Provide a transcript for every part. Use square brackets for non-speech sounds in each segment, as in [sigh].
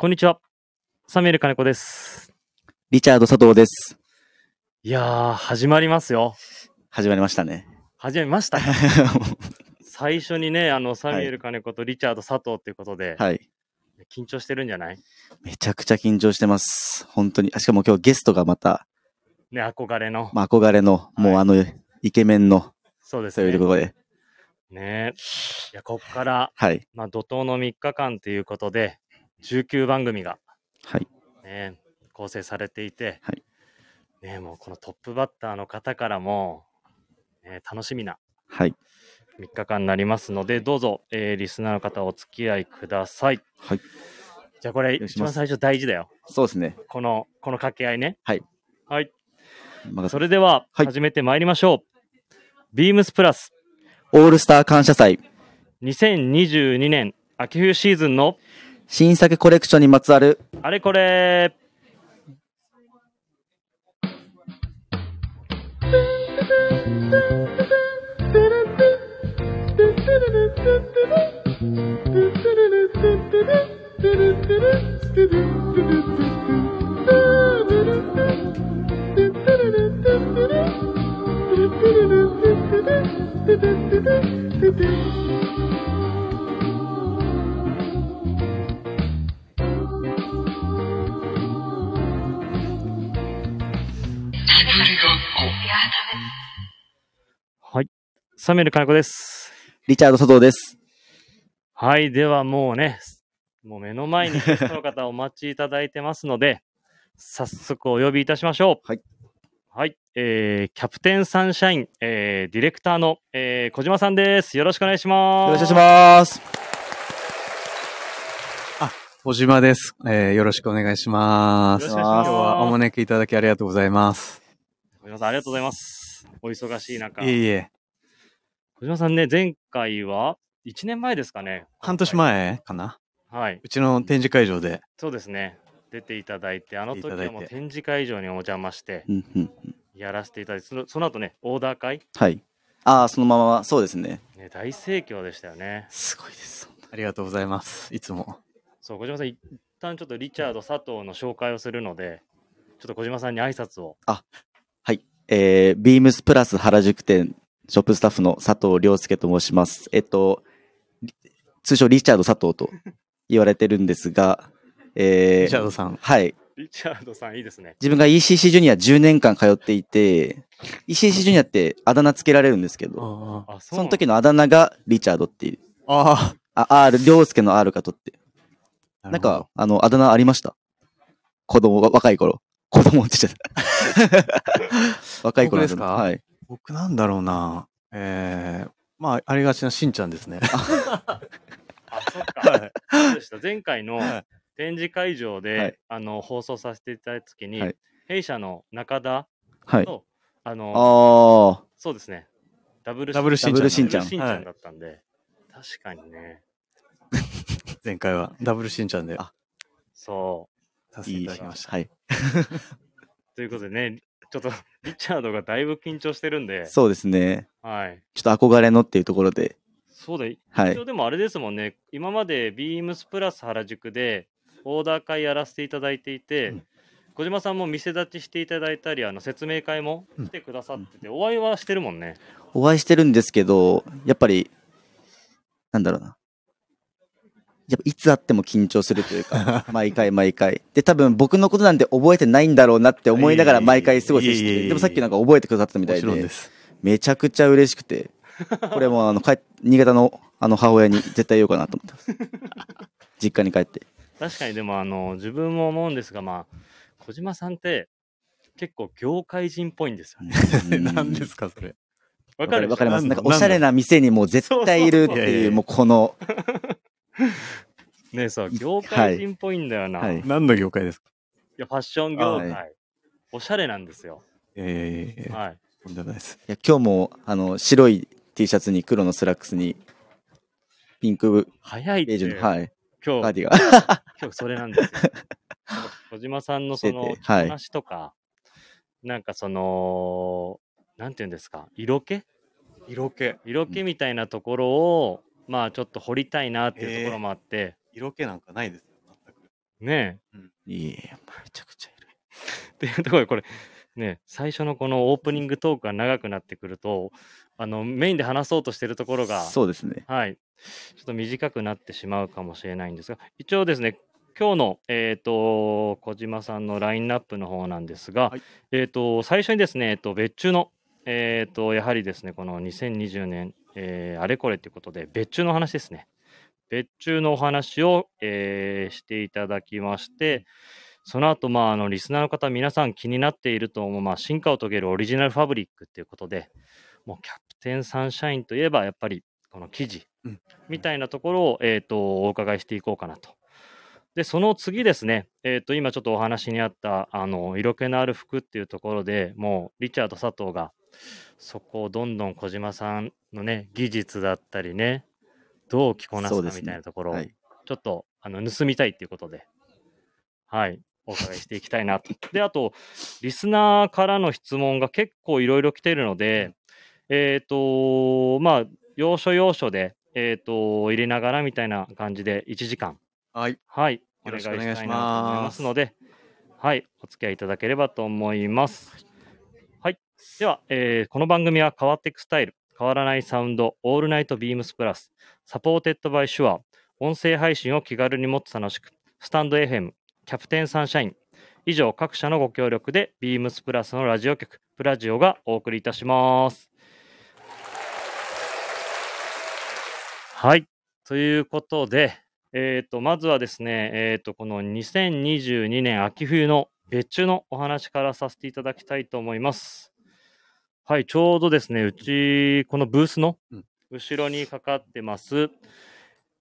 こんにちは。サミュエル金子です。リチャード佐藤です。いやー、始まりますよ。始まりましたね。始まりました？か [laughs] 最初にね、あの、サミュエル金子とリチャード佐藤っていうことで、はい。緊張してるんじゃない？めちゃくちゃ緊張してます。本当に。あしかも今日ゲストがまた、ね、憧れの。まあ、憧れの、もうあの、イケメンの、そうですねそういうと。ころで。ねいや、こっから、はい。まあ、怒涛の3日間ということで、19番組が、はい。ね、構成されていて、はいね、もうこのトップバッターの方からも、ね、楽しみなはい。3日間になりますので、どうぞ、えーリスナーの方お付き合いください。はい。じゃあこれ、一番最初大事だよ。そうですね。この、この掛け合いね。はい。はい。まあそれでは、はい始めてまいりましょう。ビームスプラス、オールスター感謝祭、2022年秋冬シーズンの新作コレクションにまつわる、あれこれ。はい。サミュエル金子です。リチャード佐藤です。はい。ではもうね、もう目の前にゲストの方お待ちいただいてますので、[laughs] 早速お呼びいたしましょう。はい。はい。えー、キャプテンサンシャイン、えー、ディレクターの、えー、小島さんです。よろしくお願いします。よろしくお願いします。小島です。えーよろしくお願いします。よろしくお願いします今日はお招きいただきありがとうございます。小島さん、ありがとうございます。お忙しい中。いえいえ、小島さんね、前回は、1年前ですかね。半年前かなはい。うちの展示会場で。そうですね。出ていただいて、あの時はも展示会場にお邪魔して、やらせていただいて、そのその後ね、オーダー会、はい。ああ、そのまま、そうですね。ね、大盛況でしたよね。すごいです。ありがとうございます。いつも。そう、小島さん、一旦ちょっとリチャード佐藤の紹介をするので、ちょっと小島さんに挨拶を。はい。えー、ビームスプラス原宿店、ショップスタッフの佐藤亮介と申します。えっと、り通称リチャード佐藤と言われてるんですが、えー、リチャードさん。はい。リチャードさん、いいですね。自分が ECC ジュニア10年間通っていて、ECC ジュニアってあだ名つけられるんですけど、ああ、その時のあだ名がリチャードっていう。ああ、R、亮介の R かとって。ー。なんか、、あの、あだ名ありました？子供、わ若い頃。子供って言っちゃった。[laughs] 若い頃ですか？はい。僕なんだろうな。えー、まあ、ありがちなしんちゃんですね。あ、[laughs] そっか。はいそうでした。前回のはい展示会場で、はいあの放送させていただいた時に、はい弊社の中田はい。と、あの、ああ、そうですね。ダブルダブルしんちゃんしんちゃんだったんで、確かにね。[laughs] 前回はダブルしんちゃんであそう。させていいいただきました。はい。[laughs] ということでね、ちょっと [laughs] リチャードがだいぶ緊張してるんで、そうですね。はい。ちょっと憧れのっていうところで、そうだ、はい一応でもあれですもんね、今までビームスプラス原宿でオーダー会やらせていただいていて、うん小島さんも店立ちしていただいたり、あの説明会も来てくださってて、お会いはしてるもんね。お会いしてるんですけど、やっぱり、なんだろうな。やっぱいつ会っても緊張するというか、[laughs] 毎回毎回。で、多分僕のことなんて覚えてないんだろうなって思いながら毎回過ごしていえいえいえいえでもさっきなんか覚えてくださったみたもいで。めちゃくちゃ嬉しくて、これもあの、帰っ新潟のあの母親に絶対言おうかなと思ってます。[laughs] 実家に帰って。確かにでもあの自分も思うんですが、まあ、小島さんって結構業界人っぽいんですよね。[laughs] 何ですか、それ。わかるわかります。なんかおしゃれな店にもう絶対いるっていう、もうこの、[laughs] ねそう、業界人っぽいんだよな。、はいい何の業界ですか？や、ファッション業界、はおしゃれなんですよ。いやいやいやいや、はい。とんでもないです。いや今日もあの白い T シャツに黒のスラックスにピンク早いって、ベージュの、はい、今日、カーディガン。[laughs] 今日それなんですよ。小島さんのその着してて着こなしとか、なんかその、なんていうんですか、色気？色気。色気みたいなところを、まあちょっと掘りたいなっていうところもあって、色気なんかないですよ、全く。ねいえ、めちゃくちゃいる。[laughs] っていうところで、これ、ね、最初のこのオープニングトークが長くなってくると、あの、メインで話そうとしてるところが、そうですね。はい。ちょっと短くなってしまうかもしれないんですが、一応ですね、今日の、えっ、と、小島さんのラインナップの方なんですが、はいえっ、と、最初にですね、えっ、と、別注の、えっ、と、やはりですね、この2020年、えーあれこれということで、別注の話ですね。別注のお話を、えーしていただきまして、その後、まあ、あの、リスナーの方、皆さん気になっていると思う、まあ、進化を遂げるオリジナルファブリックっていうことで、もう、キャプテンサンシャインといえば、やっぱり、この生地、うんみたいなところを、えっ、と、お伺いしていこうかなと。で、その次ですね、えっ、と、今ちょっとお話にあった、あの、色気のある服っていうところでもう、リチャード佐藤が、そこをどんどん小島さんのね、技術だったりね、どう着こなすかみたいなところを、はい。ちょっと、あの、盗みたいっていうことで、はい、お伺いしていきたいなと。[laughs] で、あと、リスナーからの質問が結構いろいろ来てるので、えっ、と、まあ、要所要所で、えっ、と、入れながらみたいな感じで、1時間、はい。はい、お願いしたいなと思いますますので、はい、お付き合いいただければと思います。では、えーこの番組は変わっていくスタイル、変わらないサウンド、オールナイトビームスプラス、supported by SHURE、音声配信を気軽にもっと楽しく、 stand.fm、 KAPTAIN SUNSHINE、以上各社のご協力で、 BEAMS PLUS のラジオ局、プラジオがお送りいたします。はい。ということで、えっ、と、まずはですね、えっ、と、この2022年秋冬の別注のお話からさせていただきたいと思います。はい、ちょうどですね、うち、このブースのうん後ろにかかってます、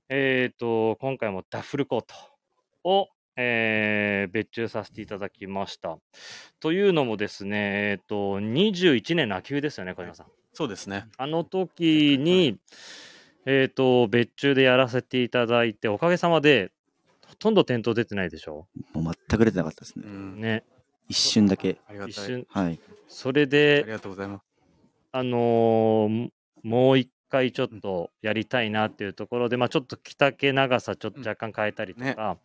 えっ、と、今回もダッフルコートを、えー別注させていただきました。というのもですね、えっ、と、21年の秋冬ですよね、小島さん。そうですね。あの時に、えっ、と、別注でやらせていただいて、おかげさまで、ほとんど店頭出てないでしょもう全く出てなかったですうね。ん。ね。一瞬だけ。ありがたい。一瞬。はい。それあでり、がとうございます。あのーもう一回ちょっとやりたいなっていうところで、まあちょっと着丈長さちょっと若干変えたりとか、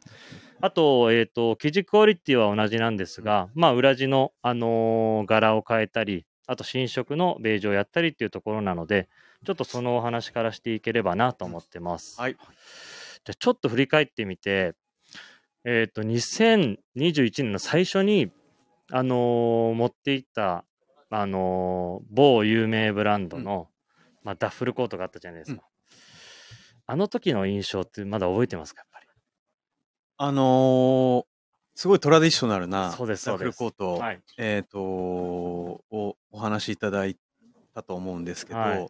あと、えっ、と、生地クオリティは同じなんですが、まあ裏地の、あのー柄を変えたり、あと新色のベージュをやったりっていうところなので、ちょっとそのお話からしていければなと思ってます。はい。じゃあちょっと振り返ってみて、えっ、と、2021年の最初に、あのー持っていった、あのー某有名ブランドの、まあ、ダッフルコートがあったじゃないですか。あの時の印象ってまだ覚えてますか、やっぱり？あのーすごいトラディショナルなそうですダッフルコート、はい。えっ、とをお話しいただいたと思うんですけど、はい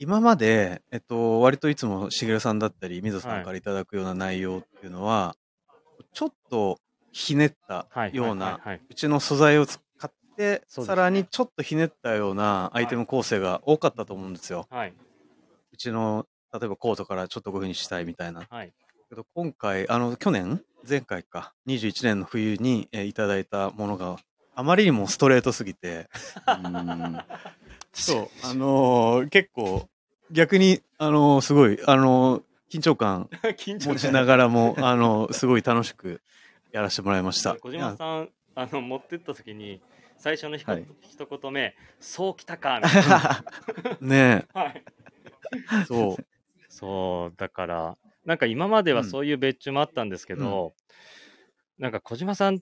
今まで、えっと、割といつもしげるさんだったり、水野さはいんからいただくような内容っていうのは、ちょっとひねったはい。ような。うちの素材を使って、さらにちょっとひねったようなアイテム構成が多かったと思うんですよ。はい。うちの、例えばコートからちょっとこういう風にしたいみたいな。はい。けど今回、あの、去年前回か、21年の冬に、えーいただいたものがあまりにもストレートすぎて、うん [laughs] そう、あのー結構、逆に、あのーすごい、あのー緊張感 [laughs] 緊持ちながらも、あのーすごい楽しくやらせてもらいました。小島さん、あの、持ってった時に、最初のひこ、はい一言目、そうきたか、みたいな。[laughs] ね [laughs] はい。え、そう。そう、だから、なんか今まではうんそういう別注もあったんですけど、なんか小島さん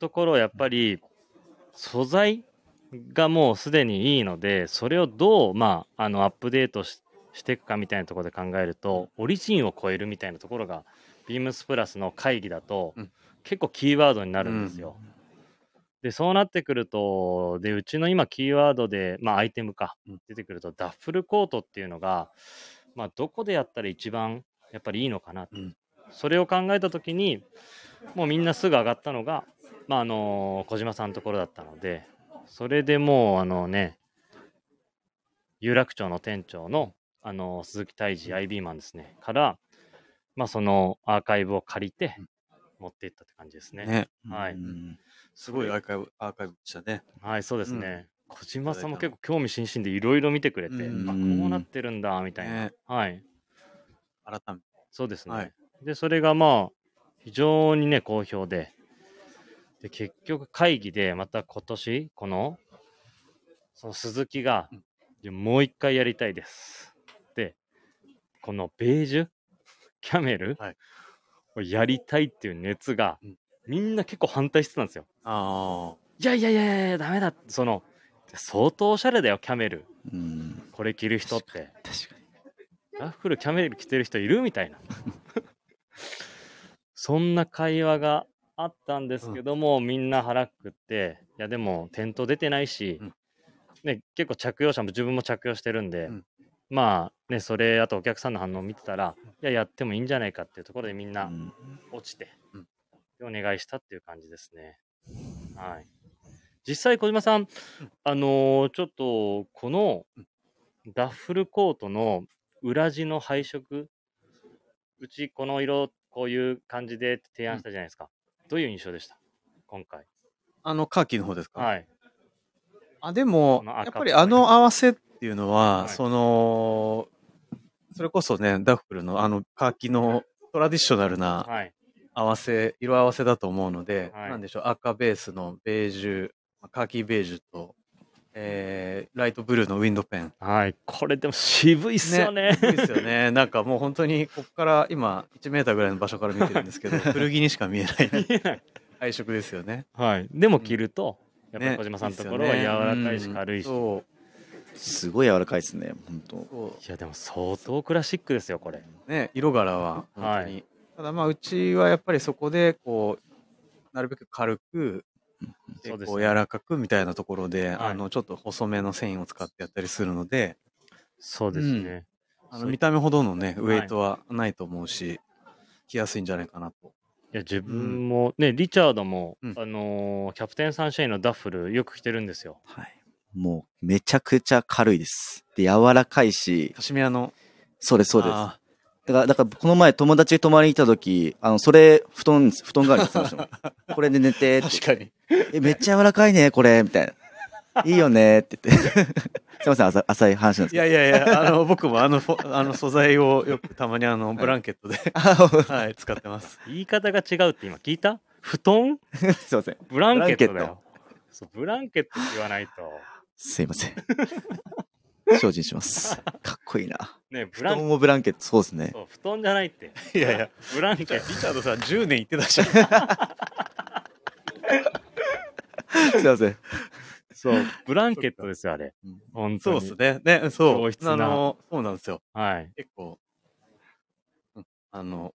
ところやっぱり素材がもうすでにいいので、それをどう、まあ、あの、アップデートししていくかみたいなところで考えると、オリジンを超えるみたいなところが、ビームスプラスの会議だと、うん結構キーワードになるんですよ。で、そうなってくると、で、うちの今キーワードで、まあアイテムかうん、出てくると、ダッフルコートっていうのが、まあどこでやったら一番やっぱりいいのかな。うん。それを考えたときに、もうみんなすぐ上がったのが、まああの小島さんのところだったので、それでもうあのね、有楽町の店長の、あの鈴木泰治 IB マンですね、から、まあそのアーカイブを借りてうん持っていったって感じですね。ね。はいうんすごいアーカイブ、アーカイブでしたね。はい、そうですうんね。小島さんも結構興味津々でいろいろ見てくれて、うんあ、こうなってるんだ、みたいな。ねはい、改めて。そうですね。はいで、それがまあ、非常にね、好評で、で、結局会議でまた今年、この、その鈴木がうん、もう一回やりたいです。で、このベージュ、キャメル、はいをやりたいっていう熱が、うんみんな結構反対してたんですよ。あいやいやいやいやいや、ダメだ。その、相当おしゃれだよ、キャメル。うん。これ着る人って。確かに。ラッフル、キャメル着てる人いるみたいな。[laughs] そんな会話があったんですけども、みんな腹くって、いやでも店頭出てないし、うんね、結構着用者も自分も着用してるんで、うんまあね、それ、あとお客さんの反応を見てたら、いや、やってもいいんじゃないかっていうところでみんうなん落ちて、お願いしたっていう感じですね。はい。実際、小島さん、あのーちょっと、このダッフルコートの裏地の配色、うちこの色、こういう感じで提案したじゃないですか。どういう印象でした？今回。あ。あの、カーキの方ですか？はい。あ、でもやっぱりあの合わせっていうのは、はいその、それこそね、ダッフルのあのカーキのトラディショナルなはい。合わせ、色合わせだと思うので、はいなんでしょう、赤ベースのベージュ、カーキベージュと、えー、ライトブルーのウィンドペン。はい。これでも渋いっすよね。いいですよね。なんかもう本当に、ここから今、1メーターぐらいの場所から見てるんですけど、[laughs] 古着にしか見えない。配色ですよね。はい。でも着ると、やっぱりね小島さんのところは柔らかいしうん軽いし。そう。すごい柔らかいですね、本当。そいや、でも相当クラシックですよ、これ。う。ね、色柄は本当に。はいただまあ、うちはやっぱりそこで、こう、なるべく軽く、でこう柔らかくみたいなところで、はいあの、ちょっと細めの繊維を使ってやったりするので、そうですね。そうあの見た目ほどのね、ウはいェイトはないと思うし、着やすいんじゃないかなと。いや、自分も、ね、リチャードも、うんあのーキャプテンサンシャインのダッフルよく着てるんですよ。はい。もう、めちゃくちゃ軽いです。で、柔らかいし、カシミヤの、そうです、そうです。あだから、だから、この前友達泊まりに来た時、あの、それ、布団、布団代わりにしてましたもん。[laughs] これで寝て確かに。え、めっちゃ柔らかいね、これ、みたいな。いいよねって言って。[laughs] すいません、浅浅い話なんですけど。いやいやいや、あの、僕もあのあの素材をよくたまにあの、ブランケットで、あはい、使ってます。言い方が違うって今聞いた？布団？[laughs] すいません。ブランケットだよ。そうブランケットって言わないと。すいません。[laughs] 精進します。かっこいいな。ね、ブ布ラン団もブランケット、そうですね。布団じゃないって。いやいや、ブランケッリチャードさん10年言ってたじゃん。[laughs] すいません。ト。そう、ブランケットですよ、あれうん。本当に。そうですね。ね、そう。あの、そうなんですよ。はい。結構、うんあの、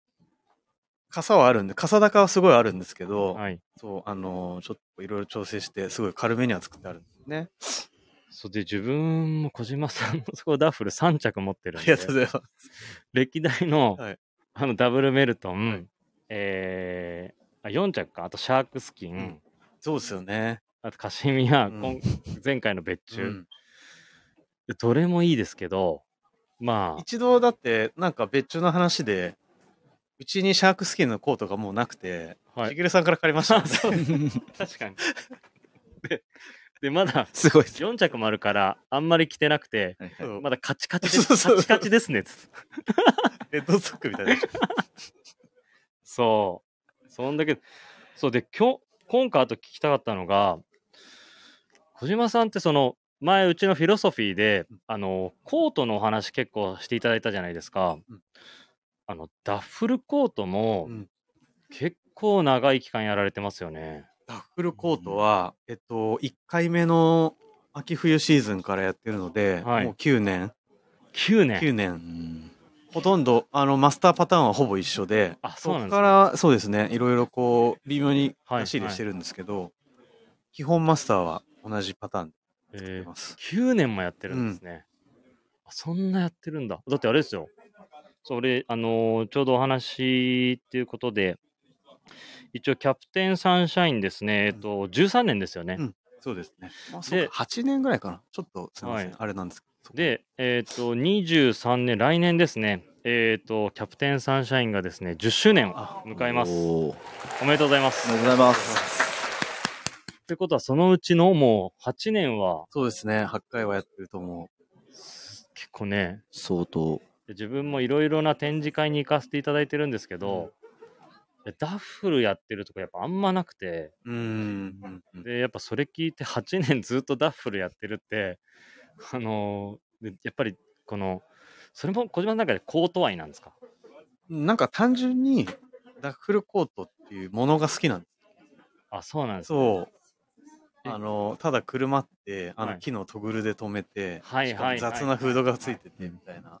傘はあるんで、傘高はすごいあるんですけど、はい。そう、あの、ちょっといろいろ調整して、すごい軽めには作ってあるんですね。そうで、自分も小島さんのそこダッフル3着持ってるんで。ありが、とうございます。歴代の、はい。あのダブルメルトン、はい。えー、あ4着か、あとシャークスキン、うん。そうですよね。あとカシミヤ、うん。今前回の別注、うん。どれもいいですけど、まあ、一度だって、なんか別注の話で、うちにシャークスキンのコートがもうなくて、はい。しげるさんから借りましたもんね。そう。確かに。で、[laughs] でまだすごいです。4着もあるから、あんまり着てなくて、はいはいまだカチカチです。カチカチですね。つってレッドストックみたいな。そう。そんだけ、そうで、今日、今回あと聞きたかったのが、小島さんってその、前うちのフィロソフィーで、あの、コートのお話結構していただいたじゃないですか。うんあの、ダッフルコートもうん結構長い期間やられてますよね。ダッフルコートは、えっと、1回目の秋冬シーズンからやってるので、はいもう9年、9年。9う年。んほとんど、あの、マスターパターンはほぼ一緒で、あそうなんですねこから、そうですね、いろいろこう、微妙にはい出してるんですけど、基本マスターは同じパターンでやえーってます。9年もやってるんですね。あそんなやってるんだ。だってあれですよ。それ、あのーちょうどお話っていうことで、一応キャプテンサンシャインですね、えっと、13年ですよね。うんそうですね。まあ、そうか8年ぐらいかな。ちょっと、すみません、はいあれなんですけど。で、えっと、23年、来年ですね、えっと、キャプテンサンシャインがですね、10周年をあ迎えます。おーおめでとうございます。おめでとうございます。ということは、そのうちのもう8年はそうですね、8回はやってると思結構ね、相当。で自分もいろいろな展示会に行かせていただいてるんですけど、やダッフルやってるとこやっぱあんまなくて、うん。で、やっぱそれ聞いて8年ずっとダッフルやってるって、あのーでやっぱりこの、それも小島の中でコート愛なんですか？なんか単純にダッフルコートっていうものが好きなんです。あ、そうなんですねそう。え？あの、ただ車って、あはいの木のトグルで止めて、はい雑なフードがついててみたいな。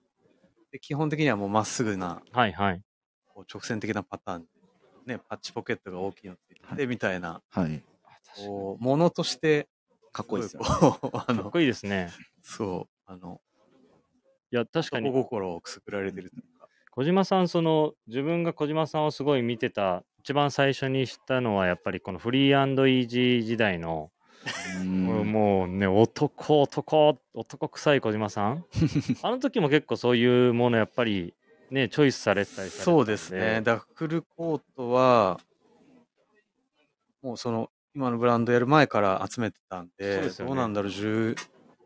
で基本的にはもうまっすぐな、はいはい。こう直線的なパターンで、ね、パッチポケットが大きいのついてて、みたいな、はい。こう、ものとして、かっこいいですよ、ね。こう [laughs] あの、かっこいいですね。そう、あの、いや、確かに男心をくすぐられてるというか。小島さん、その自分が小島さんをすごい見てた、一番最初に知ったのは、やっぱりこのフリーイージー時代の、うんもうね、男、男、男臭い小島さん？[laughs] あの時も結構そういうもの、やっぱりね、チョイスされてたりされそうですね。ダッフルコートは、もうその、今のブランドやる前から集めてたんそうで、ですよねどうなんだろう、10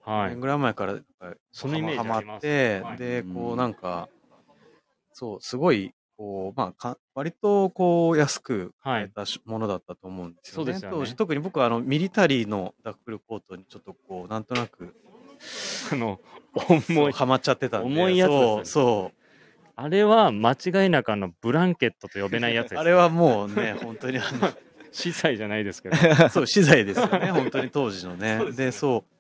はい年。ぐらい前から、そのイメージありますって、はいで、うんこうなんか、そう、すごい、こう、まあか、割とこう、安く買えたしものだったと思うんですよね。そうですよね当時、特に僕はあの、ミリタリーのダッフルコートにちょっとこう、なんとなく、[laughs] あの、そう重い。ハマっちゃってたんで。重いやつですよねそう、そう。あれは間違いなくあのブランケットと呼べないやつです。あれはもうね、本当にあの、[laughs] 資材じゃないですけど。[laughs] そう、資材ですよね、本当に当時のね。[laughs] でそう。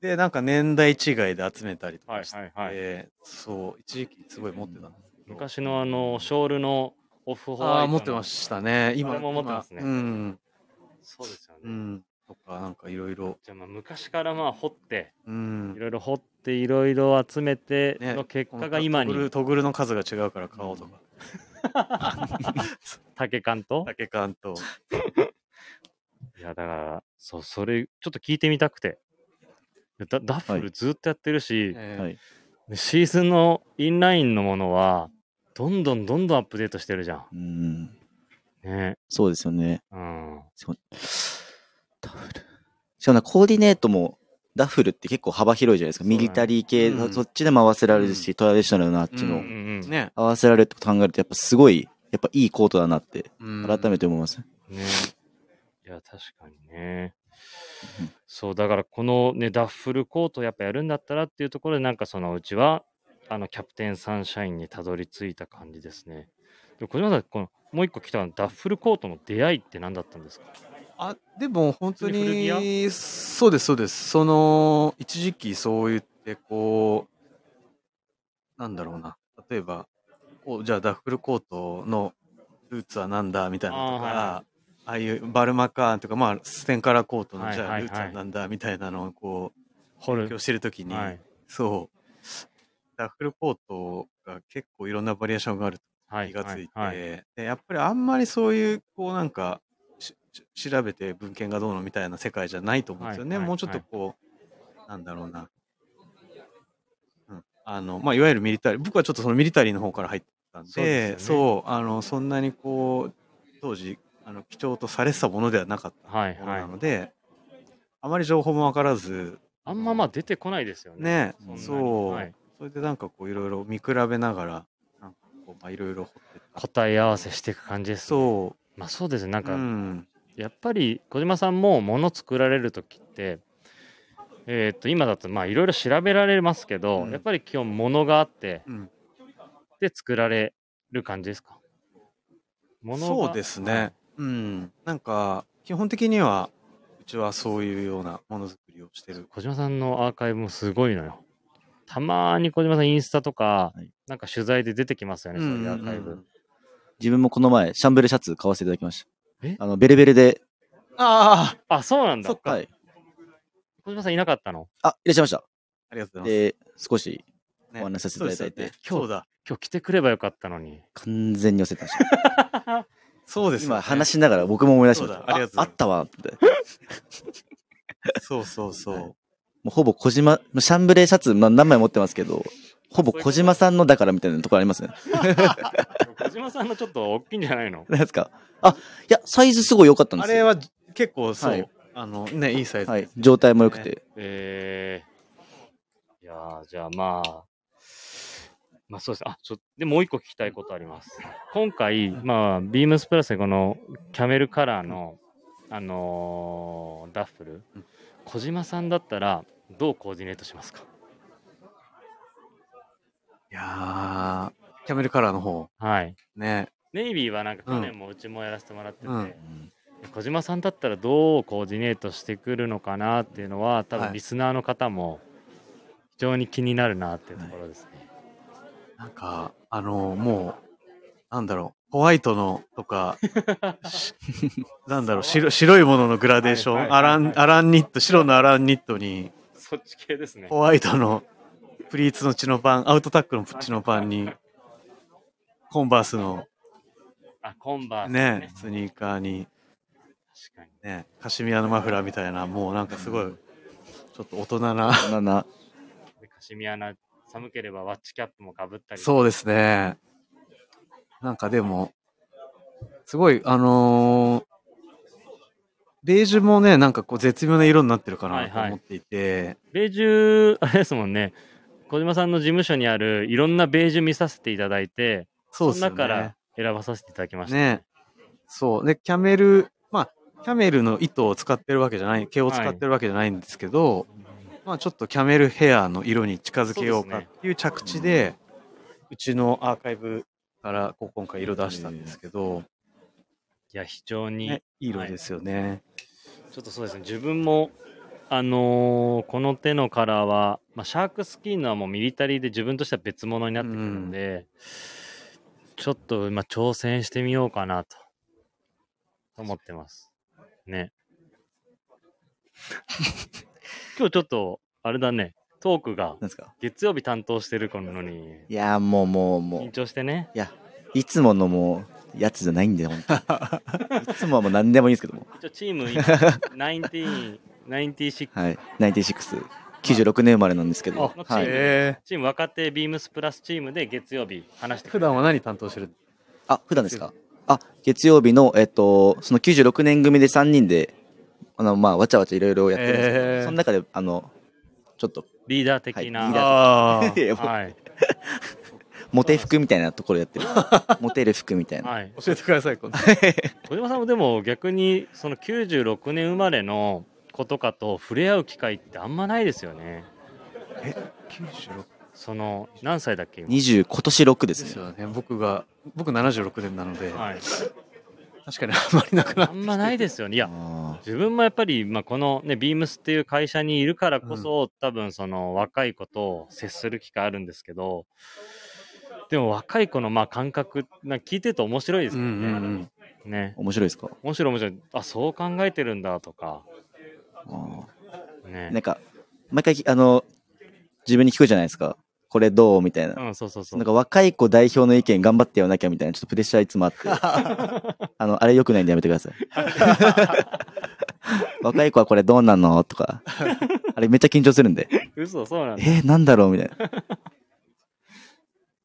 で、なんか年代違いで集めたりとかして、はいはいはいそう、一時期すごい持ってたんですけど。昔のあの、ショールのオフホワイトの。ああ、持ってましたね。今も持ってますね今うん。そうですよね。うん。とか、なんかいろいろ。じゃあまあ昔からまあ掘って、うんい。ろいろ掘って、いろいろ集めてねの結果が今にトグル、トグルの数が違うから買おうとか。[laughs] 竹缶と？竹缶と。いや、だから、そう、それ、ちょっと聞いてみたくて。ダダッフルずっとやってるし、えーはいでシーズンのインラインのものは、どんどんどんどんアップデートしてるじゃうん。ん。ね。そうですよね。うん。しかもダッフル。しかもなコーディネートも、ダッフルって結構幅広いじゃないですか。ミリタリー系、うんそっちでも合わせられるし、うトラディショナルなあっちの。合わせられるって考えると、やっぱすごい、やっぱいいコートだなって、うん改めて思います。いや、確かにね。そう、だからこのね、ダッフルコートやっぱやるんだったらっていうところで、なんかそのうちは、あの、キャプテンサンシャインにたどり着いた感じですね。で小島さん、この、もう一個来たのダッフルコートの出会いって何だったんですか？あ、でも本当にそうです、そうです。その、一時期そう言って、こう、なんだろうな。例えば、こうじゃあダッフルコートのルーツはなんだみたいなのとか、はいはああいうバルマカーンとか、まあ、ステンカラーコートの、じゃはいはいはいあルーツはなんだみたいなのをこう、勉強。してるときに、はい。そう、ダッフルコートが結構いろんなバリエーションがあるとはい。気がついて、はい。でやっぱりあんまりそういうこうなんか調べて文献がどうのみたいな世界じゃないと思うんですよね、はいはいもうちょっとこう、なんだろうな、うん、あのまあいわゆるミリタリー僕はちょっとそのミリタリーの方から入ってたんでそうでねそうあのそんなにこう当時あの貴重とされてたものではなかったはい。ものは。ないので、あまり情報もわからずあんままあ出てこないですよね。ねそそう、はい。それでなんかこういろいろ見比べながらなんかこうまあいろいろ答え合わせしていく感じですね。そうまあそうですね。なんか、うんやっぱり小島さんも物作られる時って、えー、と今だとまあいろいろ調べられますけど、うんやっぱり基本物があってうんで作られる感じですか？そうですね。うん。なんか、基本的には、うちはそういうようなものづくりをしてる。小島さんのアーカイブもすごいのよたまーに小島さんインスタとか、はいなんか取材で出てきますよね、そういうアーカイブ、うん自分もこの前、シャンブレシャツ買わせていただきました。え？あの、ベレベレで、あああそうなんだそっかはい。小島さんいなかったの？あ、いらっしゃいました。ありがとうございで、少します。ねお話しさせていただいてそうですよねそうだ。今日来てくればよかったのに完全に寄せてました。[laughs] そうですよね今話しながら僕も思い出しました。ありがとうございますあったわって。そうそうそう。はいもうほぼ小島、シャンブレーシャツ、まあ、何枚持ってますけど、ほぼ小島さんのだからみたいなところありますね。[laughs] 小島さんのちょっと大きいんじゃないの？何ですか？あ、いや、サイズすごい良かったんですよ。あれは結構そう、はいあのね、いいサイズはいです。。状態も良くて。えー、いやーじゃあまあまあそうです。あ、ちょで、もう一個聞きたいことあります。今回、まあ、ビームスプラスでこのキャメルカラーの、あのーダッフルうん、小島さんだったら、どうコーディネートしますか？いやー、キャメルカラーの方、はい。ね。ネイビーはなんか去年もうちもやらせてもらってて、うん。うん小島さんだったらどうコーディネートしてくるのかなっていうのは、多はい。分リスナーの方も非常に気になるなっていうところですね。なんか、あのもう、なんだろう、ホワイトのとか、し [laughs] なんだろう。白、白いもののグラデーション、はいはいはいアラン、アランニット、白のアランニットに、そっち系ですね。ホワイトのプリーツの血のパン、アウトタックの血のパンに、コンバースのあ、コンバースね、スニーカーに、確かに。ね、カシミヤのマフラーみたいな、もうなんかすごい、ちょっと大人な、ななでカシミヤナ、寒ければワッチキャップもかぶったり。そうですね。なんかでも、すごい、あのーベージュもね、なんかこう絶妙な色になってるかははいないと思っていて、ベージュ、あれですもんね。小島さんの事務所にあるいろんなベージュ見させていただいて、そうですよの中からね。選ばさせていただきました。ね。そう。で、キャメル、まあ、キャメルの糸を使ってるわけじゃない、毛を使ってるわけじゃないんですけど、まあちょっとキャメルヘアの色に近づけようかっていう着地で、うちのアーカイブからこう今回色出したんですけど、いや、非常に、ね、いい色ですよね。ちょっとそうですね、自分も、あのーこの手のカラーは、まあ、シャークスキンのはもうミリタリーで自分としては別物になってくるので、ちょっと、まあ、挑戦してみようかなと、思ってます。ね。[laughs] 今日ちょっと、あれだね、トークが月曜日担当してるのに、いやーもうもうも緊張してね。ういやいつものもうやつじゃないんだよ本当に。[laughs] いつもはもう何でもいいんですけども。チーム19、[laughs] 96はい。96 96年生まれなんですけど。あはい。へチーム若手ビームスプラスチームで月曜日話して普段は何担当してる？あ普段ですか？あ月曜日のえっとその96年組で3人であのまあわちゃわちゃいろいろやってるんです。けど、その中であのちょっと。リーダー的な、はい [laughs] はい、モテ服みたいなところやってる [laughs] モテる服みたいな、はい。教えてください、今度。[laughs] 小島さんもでも逆にその96年生まれの子とかと触れ合う機会ってあんまないですよね。え、96その何歳だっけ？今？20今年6でですすねよね。僕が、僕76年なので、はい。確かにあんまりなくなっあんまないですよね。いや、あ自分もやっぱり、まあ、このね、ビームスっていう会社にいるからこそ、多分その若い子と接する機会あるんですけど、でも若い子のまあ感覚、な聞いてると面白いですうんよね。うんうん。ね。ー面白いですか？面白い面白い。あ、そう考えてるんだとか、あね。ー。なんか毎回あの自分に聞くじゃないですか。これどうみたいな。うん、そうそうそう。なんか若い子代表の意見頑張って言わなきゃみたいなちょっとプレッシャーいつもあって。[laughs] あのあれ良くないんでやめてください。[laughs] 若い子はこれどうなのとか。あれめっちゃ緊張するんで。嘘、そうなんだ。いえー、なんだろうみたいな。[laughs]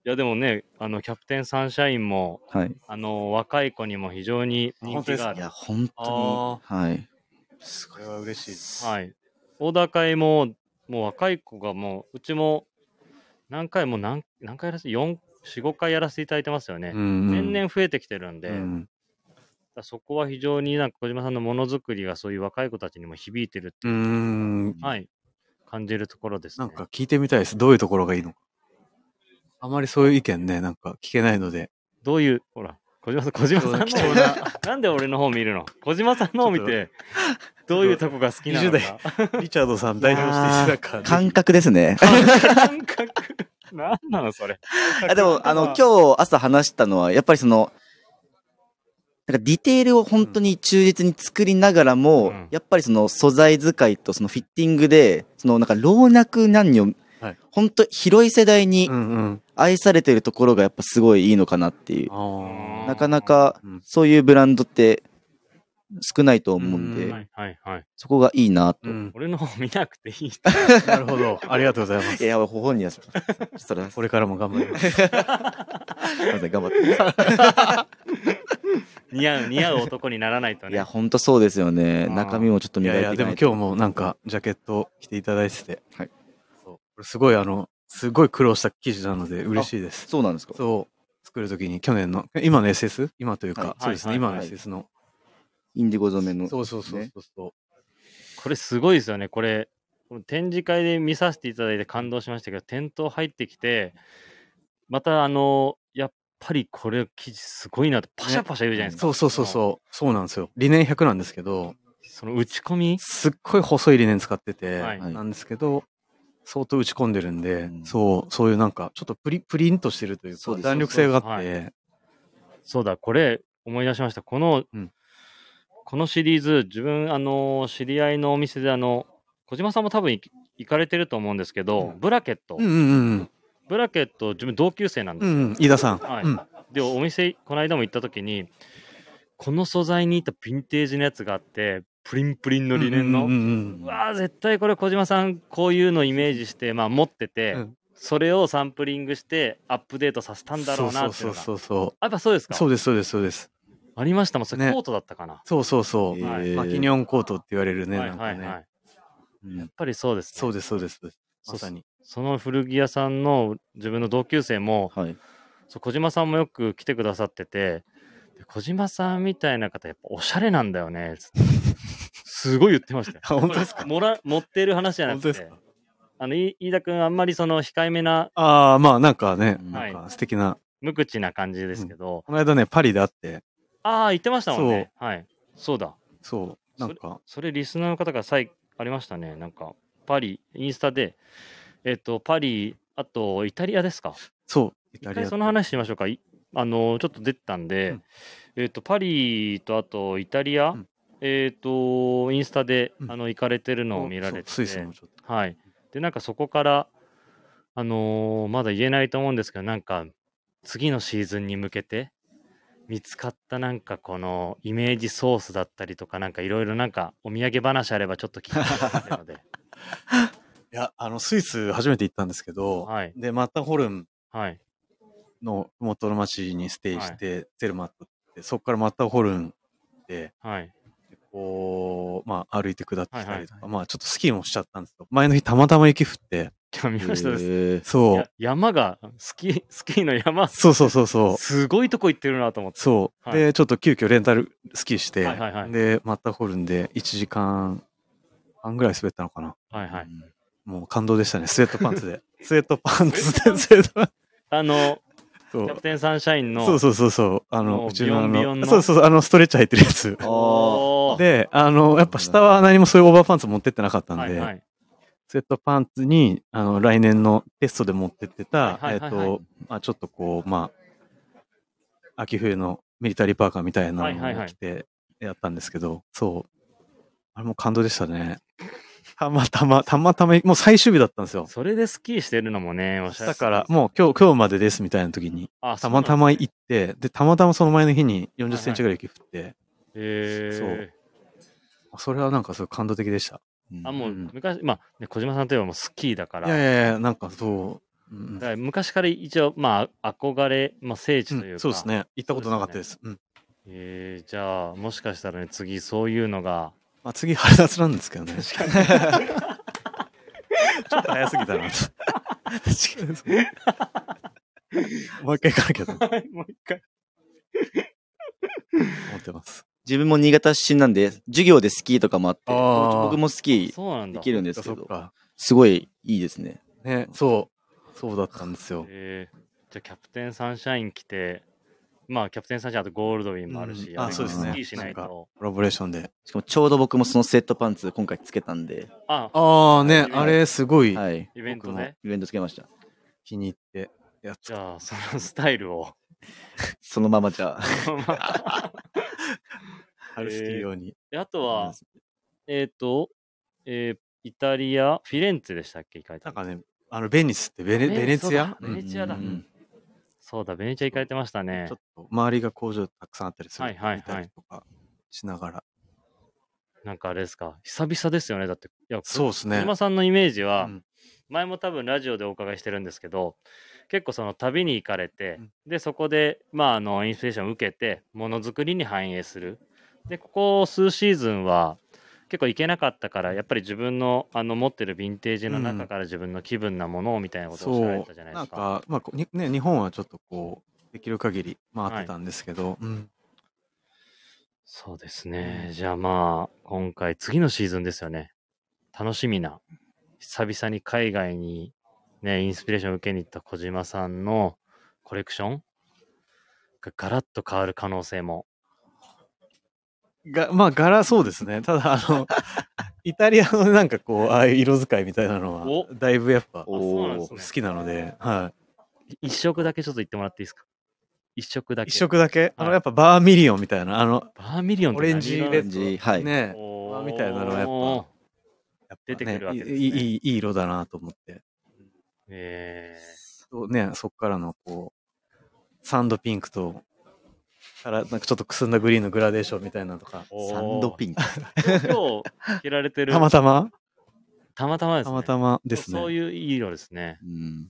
や、でもね、あの、キャプテンサンシャインも、はい。あの、若い子にも非常に人気がある。いや本当に。はいこれは嬉しいです。はい。オーダー会も、もう若い子がもう、うちも何回も何何回やらせて、4、4、5回やらせていただいてますよね。年々増えてきてるんで、うんらそこは非常になんか小島さんのものづくりがそういう若い子たちにも響いてるってういう、ん。はい、感じるところですね。なんか聞いてみたいです。どういうところがいいのか。あまりそういう意見ね、なんか聞けないので。どういう、ほら、小島さん、小島さんのなんで俺の方見るの？小島さんの方見て、どういうとこが好きなの20か。[laughs] リチャードさん代表していただくか [laughs] 感覚ですね。感覚。なんなのそれ。あでもあの今日朝話したのはやっぱりそのなんかディテールを本当に忠実に作りながらも、うん。やっぱりその素材使いとそのフィッティングでそのなんか老若男女、はい。本当広い世代に。愛されてるところがやっぱすごいいいのかなっていう。あなかなかうん。そういうブランドって少ないと思うんで、うんはいはいはい。そこがいいなと。ーうん。俺の方見なくていい。[laughs] なるほど。ありがとうございます。いや、ご本人は、それは、すこれからも頑張ります。頑張って。[laughs] 似合う、似合う男にならないとね。いや、ほんとそうですよね。中身もちょっといやいや、磨いていかないと。でも今日もなんかジャケット着ていただいてて。はい。そう。これすごいあの、すごい苦労した生地なので嬉しいです。そうなんですか？そう。作るときに去年の、今の SS? 今というか、はいそうですね、はい今のはい SS の。インディゴ染めの。そうそうそうねそうそう。これすごいですよね。これ、この展示会で見させていただいて感動しましたけど、店頭入ってきて、またあの、やっぱりこれ生地すごいなと、パシャパシャ言うじゃないですか。そうそうそうそう。そうなんですよ。理念100なんですけど、その打ち込み？すっごい細い理念使ってて、はいなんですけど、相当打ち込んでるんで、うんそう、そういうなんか、ちょっとプリ、プリンとしてるというか、そう弾力性があって、はいそうだ、これ思い出しました。この、うんこのシリーズ、自分、あの、知り合いのお店で、あの、小島さんも多分行かれてると思うんですけど、うんブラケット、うんうんうんブラケット、自分同級生なんですよ。うん。うん、飯田さん。はいうん。で、お店、この間も行った時に、この素材にいたヴィンテージのやつがあって、プリンプリンのリネンの、うんうんうんうわー絶対これ小島さんこういうのイメージして、まあ、持ってて、うんそれをサンプリングしてアップデートさせたんだろうなっていうのがそうそうそうそやっぱそうですう。か？そうです、そうです、そうです。ありました。もんそれね。コートだったかな、そうそうそう。へはい。ー。マキニョンコートって言われるね、はいなんかね。はいはいうん。やっぱりそうですね。そうです、そうです。そうです。そうまさに。その古着屋さんの自分の同級生もはい。そう小島さんもよく来てくださっててで小島さんみたいな方やっぱおしゃれなんだよねつって。すごい言ってましたよ。[laughs] あ本当ですか？もら持ってる話じゃなくて。本当ですか？あのい飯田君あんまりその控えめなああ、まあなんかね、うん。なんか素敵な。無口な感じですけど、この間ね、パリで会って、ああ言ってましたもんね。はい。そうだ。そう、なんか、それリスナーの方がさいありましたね。なんかパリインスタで。えっ、とパリあとイタリアですか？そう、イ一タリア。回その話しましょうか。いあのちょっと出てたんで、うん。えっ、とパリとあとイタリア、うん。えっ、とインスタで、うん。あの行かれてるのを見られて。そうスイスのちょっと。はい。でなんかそこからあのーまだ言えないと思うんですけどなんか次のシーズンに向けて見つかったなんかこのイメージソースだったりとかなんかいろいろなんかお土産話あればちょっと聞きたいので。[laughs] いや、あの、スイス初めて行ったんですけど、はい。で、マッターホルンはい。の元の町にステイして、ゼルマットって、そこからマッターホルンで、はいこう、まあ、歩いて下ってきたりとか、はいはいまあ、ちょっとスキーもしちゃったんですよ。前の日たまたま雪降って、見ましたですそうや、山がスキー [laughs] スキーの山そうそうそうそう。すごいとこ行ってるなと思ってそう。はいで、ちょっと急遽レンタルスキーして、はいはいはいで、マッターホルンで1時間半ぐらい滑ったのかな。はいはいもう感動でしたね。[laughs] スウェットパンツで。スウェットパンツで、スウェットパンツ。あのキャプテンサンシャインのそうそうそうそう。あの、もううちのあの、ビヨンビヨンのそうそうそう、あの、ストレッチ入ってるやつ。で、あの、やっぱ下は何もそういうオーバーパンツ持ってってなかったんで、はいはいスウェットパンツに、あの、来年のテストで持ってってた、はいはいはいはいえっと、まあちょっとこう、まあ、秋冬のミリタリーパーカーみたいなはいはいはいのを着てやったんですけど、そう。あれも感動でしたね。たまたま、たまたま、もう最終日だったんですよ。それでスキーしてるのもねおしゃれ。だから、もう今日、今日までですみたいな時に、あたまたま行って、で、たまたまその前の日に40センチぐらい雪降って、へえそれはなんかすごい感動的でした。あもううん。昔まあね小島さんといえばもうスキーだから。いやいやいや、なんかそう、うんだから昔から一応まあ憧れ、まあ、聖地というか、うんそうですね。行ったことなかったです。うん。えー、じゃあもしかしたらね次そういうのがまあ次、春夏なんですけどね。ちょっと早すぎたなと。もう一回行かなきゃともう一回思ってます。自分も新潟出身なんで、授業でスキーとかもあって、僕もスキーそうなんだできるんですけど。すごいいいですね。ね、そう。そうだったんですよ。えー、じゃあキャプテンサンシャイン来てまあキャプテンサンシャインあとゴールドウィンもあるし、うんあれそうですね。スキーしないと。コラボレーションで。しかもちょうど僕もそのスウェットパンツ今回つけたんで、あああね、はいあれすごい。はい。イベント僕でイベントつけました。気に入ってやっじゃあそのスタイルを。[laughs] そのままじゃ。あ。[laughs] 春スキー用に。であとはえっ、と、えーイタリアフィレンツェでしたっけ行かれたのなんかね、あの、ベニスってベネねベネツィア？ベネチアだ。うんそうだベネチア行かれてましたねちょっと周りが工場たくさんあったりする。はいはいはい見たりとかしながら。なんかあれですか久々ですよねだって。いやそうですね。小島さんのイメージは、うん。前も多分ラジオでお伺いしてるんですけど結構その旅に行かれて、うん。でそこでまああのインスピレーションを受けてものづくりに反映する。でここ数シーズンは結構行けなかったから、やっぱり自分のあの持ってるヴィンテージの中から自分の気分なものをみたいなことをおっしゃられてたじゃないでなんすか。か、まあこに、ね、日本はちょっとこう、できる限り回ってたんですけど、うん。そうですね。じゃあまあ、今回、次のシーズンですよね。楽しみな。久々に海外にね、インスピレーションを受けに行った小島さんのコレクションがガラッと変わる可能性も。が、まあ、柄そうですね。ただ、あの、[laughs] イタリアのなんかこう、ああいう色使いみたいなのお。は、だいぶやっぱ、好きなので、はい。一色だけちょっと言ってもらっていいですか？一色だけ。一色だけ、あの、はいやっぱバーミリオンみたいな、あの、バーミリオンってオレンジレンジはい。ね、みたいなのはやっぱやっぱ出てくるわけですね。いいいい、いい色だなと思って。えそうね、そっからのこう、サンドピンクと、から、なんかちょっとくすんだグリーンのグラデーションみたいなのとか、ー、サンドピンク。今日着られてるたまたま？たまたまですね。たまたまですね。そういういい色ですね。うん。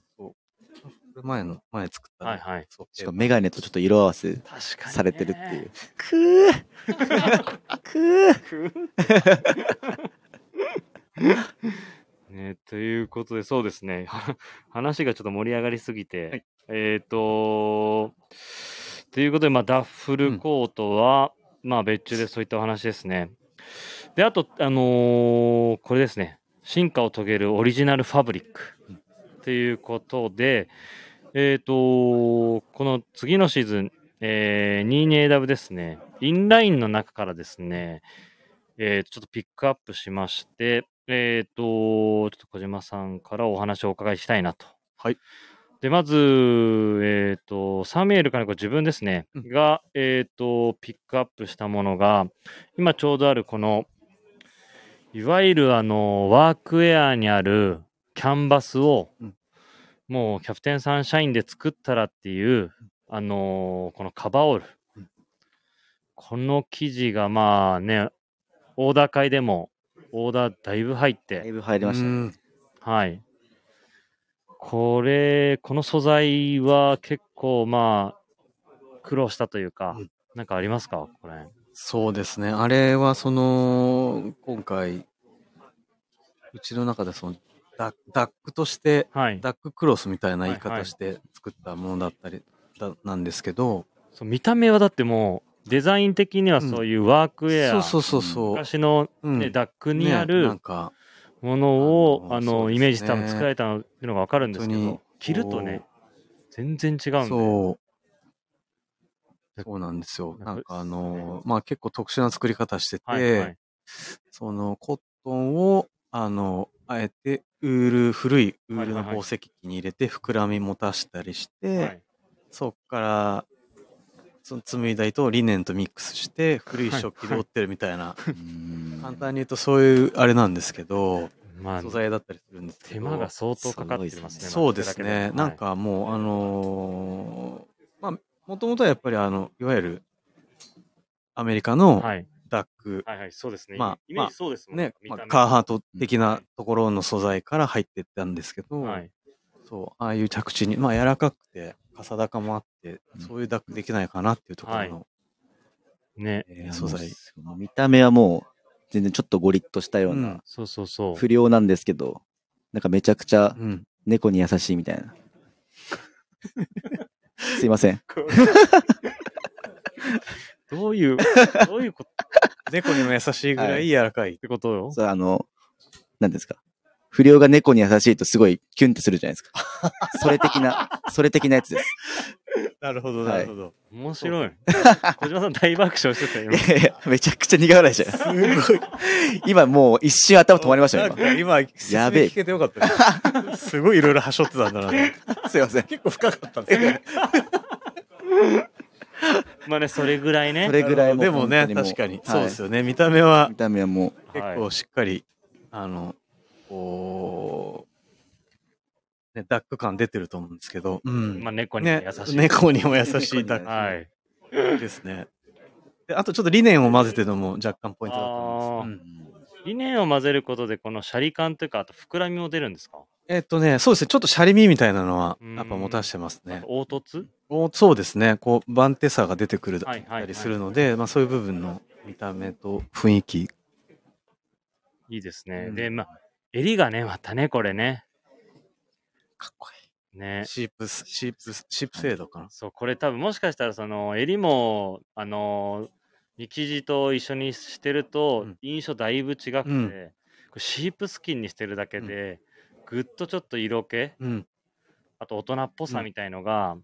前の、前作ったの。はいはい。そうしかもメガネとちょっと色合わせ確かに、ね。されてるっていう。。くーくーね、ということで、そうですね。話がちょっと盛り上がりすぎて、はいえっ、とということで、まあ、ダッフルコートは、まあ、別注でそういったお話ですね。で、あと、あのーこれですね。進化を遂げるオリジナルファブリック。ということで、えっ、とこの次のシーズン、えー、22AW ですね。インラインの中からですね、えちょっとピックアップしまして、えっ、と、ちょっと小島さんからお話をお伺いしたいなと。はい。で、まず、えっ、と、サミュエル金子自分ですね、うん。が、えっ、と、ピックアップしたものが、今ちょうどあるこの、いわゆるあの、ワークウェアにあるキャンバスを、うん。もうキャプテンサンシャインで作ったらっていう、あのーこのカバーオール。うん。この生地がまあね、オーダー会でもオーダーだいぶ入って、だいぶ入りましたはい。これ、この素材は結構まあ、苦労したというか、うんなんかありますか？これ。そうですね。あれは、その、今回、うちの中でその、ダダックとして、はい。ダッククロスみたいな言い方して作ったものだったり、だなんですけど、そう見た目はだってもう、デザイン的にはそういうワークウェア、そうそうそうそう。昔の、うんねダックにあねなんるか、ものを、あの、ねイメージして多分作られたのっていうのがわかるんですけど着るとね、全然違うんで。そう。そうなんですよ。なんかあの、まあ結構特殊な作り方してて、はいはい。そのコットンを、あの、あえてウール、古いウールのはいはいはい宝石機に入れて膨らみ持たしたりして、はいそっから、その紡いだ糸をリネンとミックスして、古い食器で織ってるみたいな、うん簡単に言うとそういうあれなんですけど、まあ素、材だったりするんですけど。手間が相当かかってますね。そうですね。まあなん、かもう、あのーまあ、もともとはやっぱりあの、いわゆる、アメリカのはい。ダック、はいはい、そうですね。まあイメージそうですもんね、まあカーハート的なところの素材から入ってったんですけど、はい。そう、ああいう着地に、まあ柔らかくて、傘高もあってうん、そういうダックできないかなっていうところの、ね。えー素材。見た目はもう、全然ちょっとゴリッとしたよううんなそうそうそう。不良なんですけど、なんかめちゃくちゃうん。猫に優しいみたいな。[laughs] すいません。[laughs] どういう、どういうこと？っ [laughs] 猫にも優しいぐらい柔らかい。てことよ。それあの、何ですか？不良が猫に優しいとすごいキュンってするじゃないですか。それ的な、[laughs] それ的なやつです。なるほど、はいなるほど。面白い。小島さん大爆笑してたよい。やいや、めちゃくちゃ苦笑いじゃん。すごい。今もう一瞬頭止まりましたよ、なんか今、やべえ聞けてよかったです。すごいいろいろはしょってたんだな。すいません。結構深かったんですね。[laughs] まあね、それぐらいね。それぐらいでもね、確かに。はいそうですよね。見た目は見た目はもう、結構しっかり、あの、こう、ね、ダック感出てると思うんですけど、うん。まあ、猫にもね優しい。猫にも優しいダッはい。クですね。であとちょっとリネンを混ぜてるのも若干ポイントだと思います。うんリネンを混ぜることで、このシャリ感というか、あと膨らみも出るんですか？えっとね、そうですね。ちょっとシャリミみたいなのはうん、やっぱ持たしてますね。凹凸？おそうですね。こう、番手さが出てくるたりするので、まあそういう部分の見た目と雰囲気いいですね。うんで、まあ、襟がね、またね、これね。かっこいい。ね。シープス、シープス、シープ制度かな？そう、これ多分もしかしたら、その、襟も、あの、生地と一緒にしてるとうん、印象だいぶ違くて、うんこれシープスキンにしてるだけで、ぐっとちょっと色気、うん。あと大人っぽさうんみたいのが、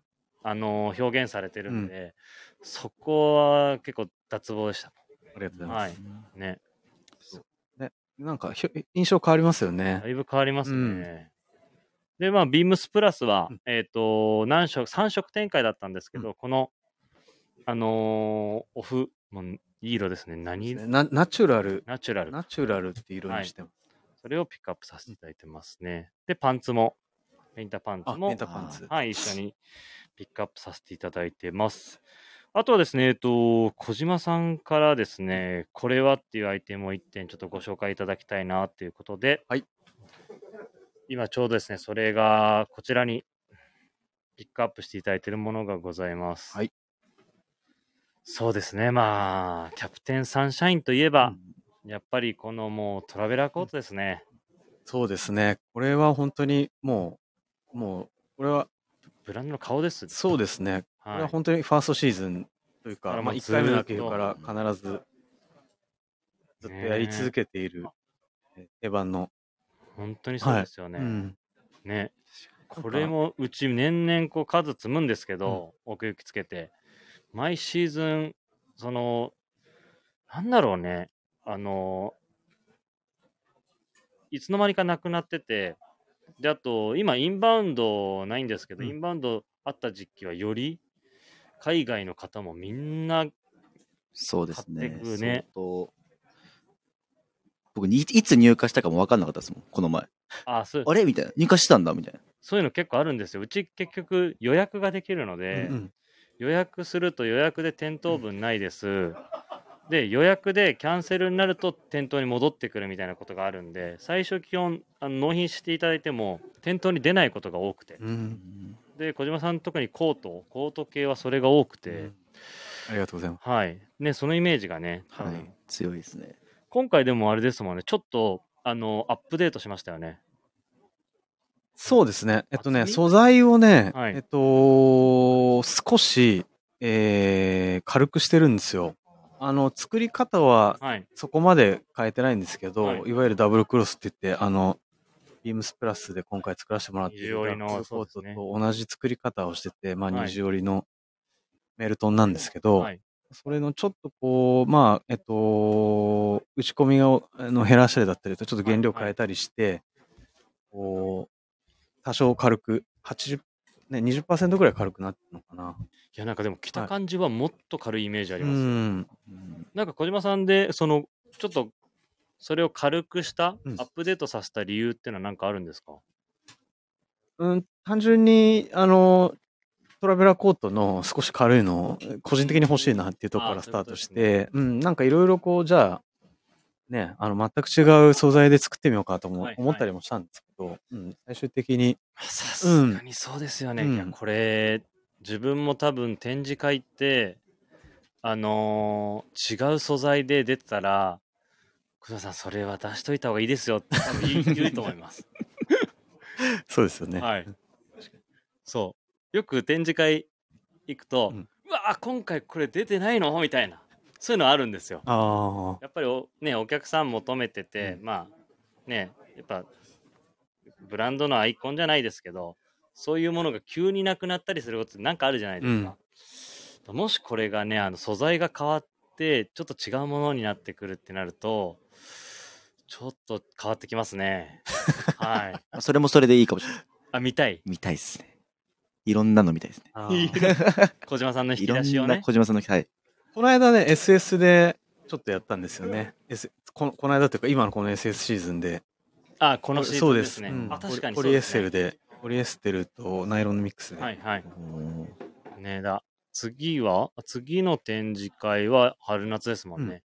あの表現されてるんで、そこは結構脱帽でした。ありがとうございます。はい。ね。なんかひょ、印象変わりますよねだ。いぶ変わりますね。うんで、まあ、ビームスプラスは、うんえっ、と、何色、3色展開だったんですけど、この、あのーオフ、もういい色ですね。何？色なナチュラル、ナチュラル。ナチュラルって色にしてます。それをピックアップさせていただいてますね。で、パンツも、ペインターパンツあ、もタパンツ。はい、一緒にピックアップさせていただいてます。あとはですね、えっと、小島さんからですね、これはっていうアイテムを1点ちょっとご紹介いただきたいなということで、はい。今ちょうどですね、それがこちらにピックアップしていただいているものがございます。はい。そうですね、まあ、キャプテンサンシャインといえば、やっぱりこのもうトラベラーコートですね。そうですね。これは本当にもう、もう、これは、ブランドの顔です。そうですね。これは。はい本当にファーストシーズンというか、まあ、だからもう1回目の秋ずーっとから必ず、ずっとやり続けている、え定番の。本当にそうですよね。うん。ね。かこれもうち年々こう数積むんですけど、奥行きつけて。毎シーズン、その、なんだろうね。あの、いつの間にかなくなってて、で、あと、今、インバウンドないんですけど、うんインバウンドあった時期はより、海外の方もみんな、そうですね。ね僕にいいつ入荷したかも分かんなかったですもん、この前。あそうあれ？みたいな。入荷したんだみたいな。そういうの結構あるんですよ。うち結局予約ができるので、うん予約すると予約で店頭分ないです。で、予約でキャンセルになると店頭に戻ってくるみたいなことがあるんで、最初基本あの納品していただいても店頭に出ないことが多くて。うん。で、小島さん特にコート、コート系はそれが多くて、ありがとうございます。はい。ね、そのイメージがね、はい。強いですね。今回でもあれですもんね、ちょっとあのアップデートしましたよね。そうですね。えっとね、素材をね、はいえっと、少し、えー軽くしてるんですよ。あの、作り方ははい。そこまで変えてないんですけど、はい。い、わゆるダブルクロスって言って、あの、ビームスプラスで今回作らせてもらっているダブルコートと同じ作り方をしてて、まあはい。二重折りのメルトンなんですけど、はい。それのちょっとこう、まあ、えっと、打ち込みをあの減らしたりだったりと、ちょっと原料変えたりして、こう、多少軽く、80、ね、20%ぐらい軽くなってるのかな。いや、なんかでも着た感じはもっと軽いイメージあります。うん。うんなんか小島さんで、その、ちょっと、それを軽くした、うんアップデートさせた理由っていうのは何かあるんですか？うん、単純に、あの、トラベラーコートの少し軽いのを個人的に欲しいなっていうところからスタートしあそういうて、うん、なんかいろいろこう、じゃあ、ね、あの、全く違う素材で作ってみようかともはい思ったりもしたんですけど、うん、最終的に、さすがにそうですよね。うんいや、これ、自分も多分展示会って、あのー違う素材で出てたら、小島さん、それは出しといた方がいいですよって多分言う言うと思います。[laughs] そうですよね。はい。そう。よく展示会行くと、ううんわ今回これ出てないの？みたいな。そういうのあるんですよ。やっぱりお,、ね、お客さん求めてて、うんまあねやっぱブランドのアイコンじゃないですけどそういうものが急になくなったりすることってなんかあるじゃないですか、もしこれがねあの素材が変わってちょっと違うものになってくるってなるとちょっと変わってきますね [laughs] はいそれもそれでいいかもしれない。あ見たい見たいっすね。いろんなの見たいですね。[laughs] 小島さんの引き出しをね小島さんの、はい。この間ね、SS でちょっとやったんですよね。S、このこの間というか、今のこの SS シーズンで。あこのシーズンですね。うん。あ確かにポリポリエステルで、ポリエステルとナイロンのミックスで。はいはい。うん。ねだ次は次の展示会は春夏ですもんね、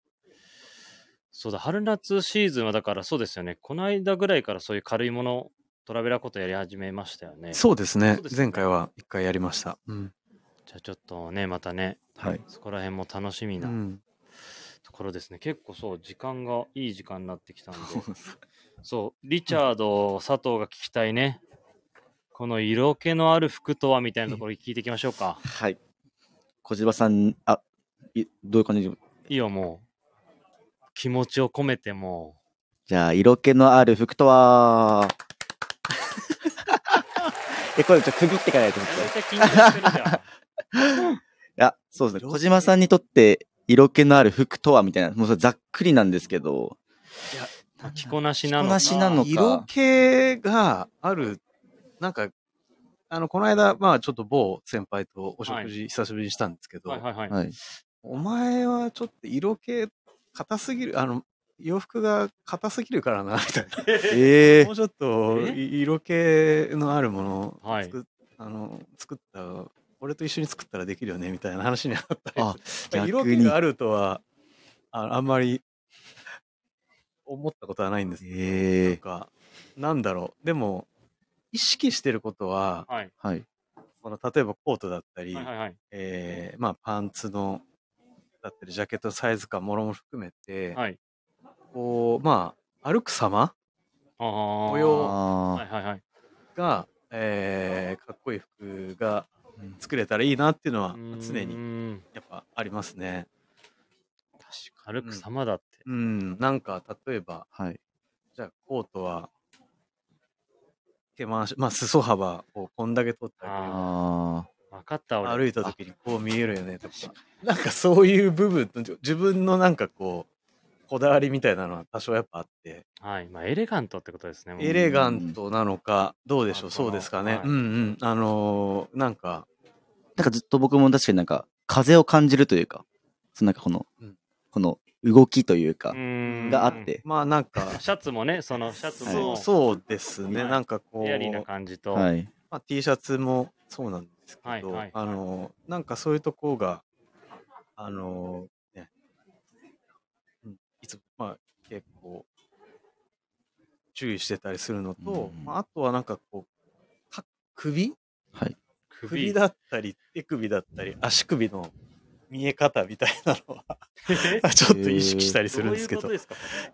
そうだ春夏シーズンはだからそうですよね。この間ぐらいからそういう軽いものトラベラーことやり始めましたよね。そうですね。そうですね。前回は一回やりました。うん。じゃあちょっとねまたねはい。そこら辺も楽しみな、うんところですね。結構そう、時間がいい時間になってきたんで。そう、リチャード、佐藤が聞きたいね。この色気のある服とはみたいなところに聞いていきましょうか。はい。小島さん、あ、いどういう感じ？でいいよ、もう。気持ちを込めてもじゃあ、色気のある服とは、[laughs] え、これちょっと区切ってからやとう。思って。めっちゃ緊張してるじゃん。[laughs] いや、そうですね。小島さんにとって色気のある服とはみたいな、もうそれざっくりなんですけど、まあ着こなしなの着こなしなのか色気がある、なんか、あの、この間、まあちょっと某先輩とお食事久しぶりにしたんですけど、はいはいはい。はい。お前はちょっと色気硬すぎる、あの、洋服が硬すぎるからな、みたいな。ええ [laughs] もうちょっと色気のあるものをはい作,、あの作った、俺と一緒に作ったらできるよねみたいな話になったり [laughs] あ、逆に気があるとはああんまり [laughs] 思ったことはないんですけど、ええなんかなんだろうでも意識してることははい。はい。この例えばコートだったり、はいはいはい。えーまあ、パンツのだったりジャケットのサイズ感もろも含めて、はい。こうまあ歩く様ああ。模様あはいはいはい。が、えーかっこいい服が作れたらいいなっていうのは常にに。やっぱありますね。歩く様だって。うん、なんか例えば、あ。はい。じゃあコートは、手回し、まあ裾幅をこんだけ取ってああ分かった俺。歩いた時にこう見えるよねとか。なんかそういう部分と、自分のなんかこう、こだわりみたいなのは多少やっぱあって、はい。まあ、エレガントってことですね。エレガントなのか、どうでしょう、あそうですかね。はいうんうん。あのーなんか、あ。なんかずっと僕も確かになんか風を感じるというか、そのなんかこの、うんこの動きというかう、ーんがあって、まあなんか、[laughs] シャツもね、そのシャツそもう、そうですね。はいなんかこう、エアリーな感じと、はい。まあ、T シャツもそうなんですけど、はいはいあのなんかそういうとこがあのね、うんいつもまあ結構注意してたりするのと、うんまあ、あとはなんかこうか首？はい。首だったり手首だったり足首の見え方みたいなのは [laughs] ちょっと意識したりするんですけどい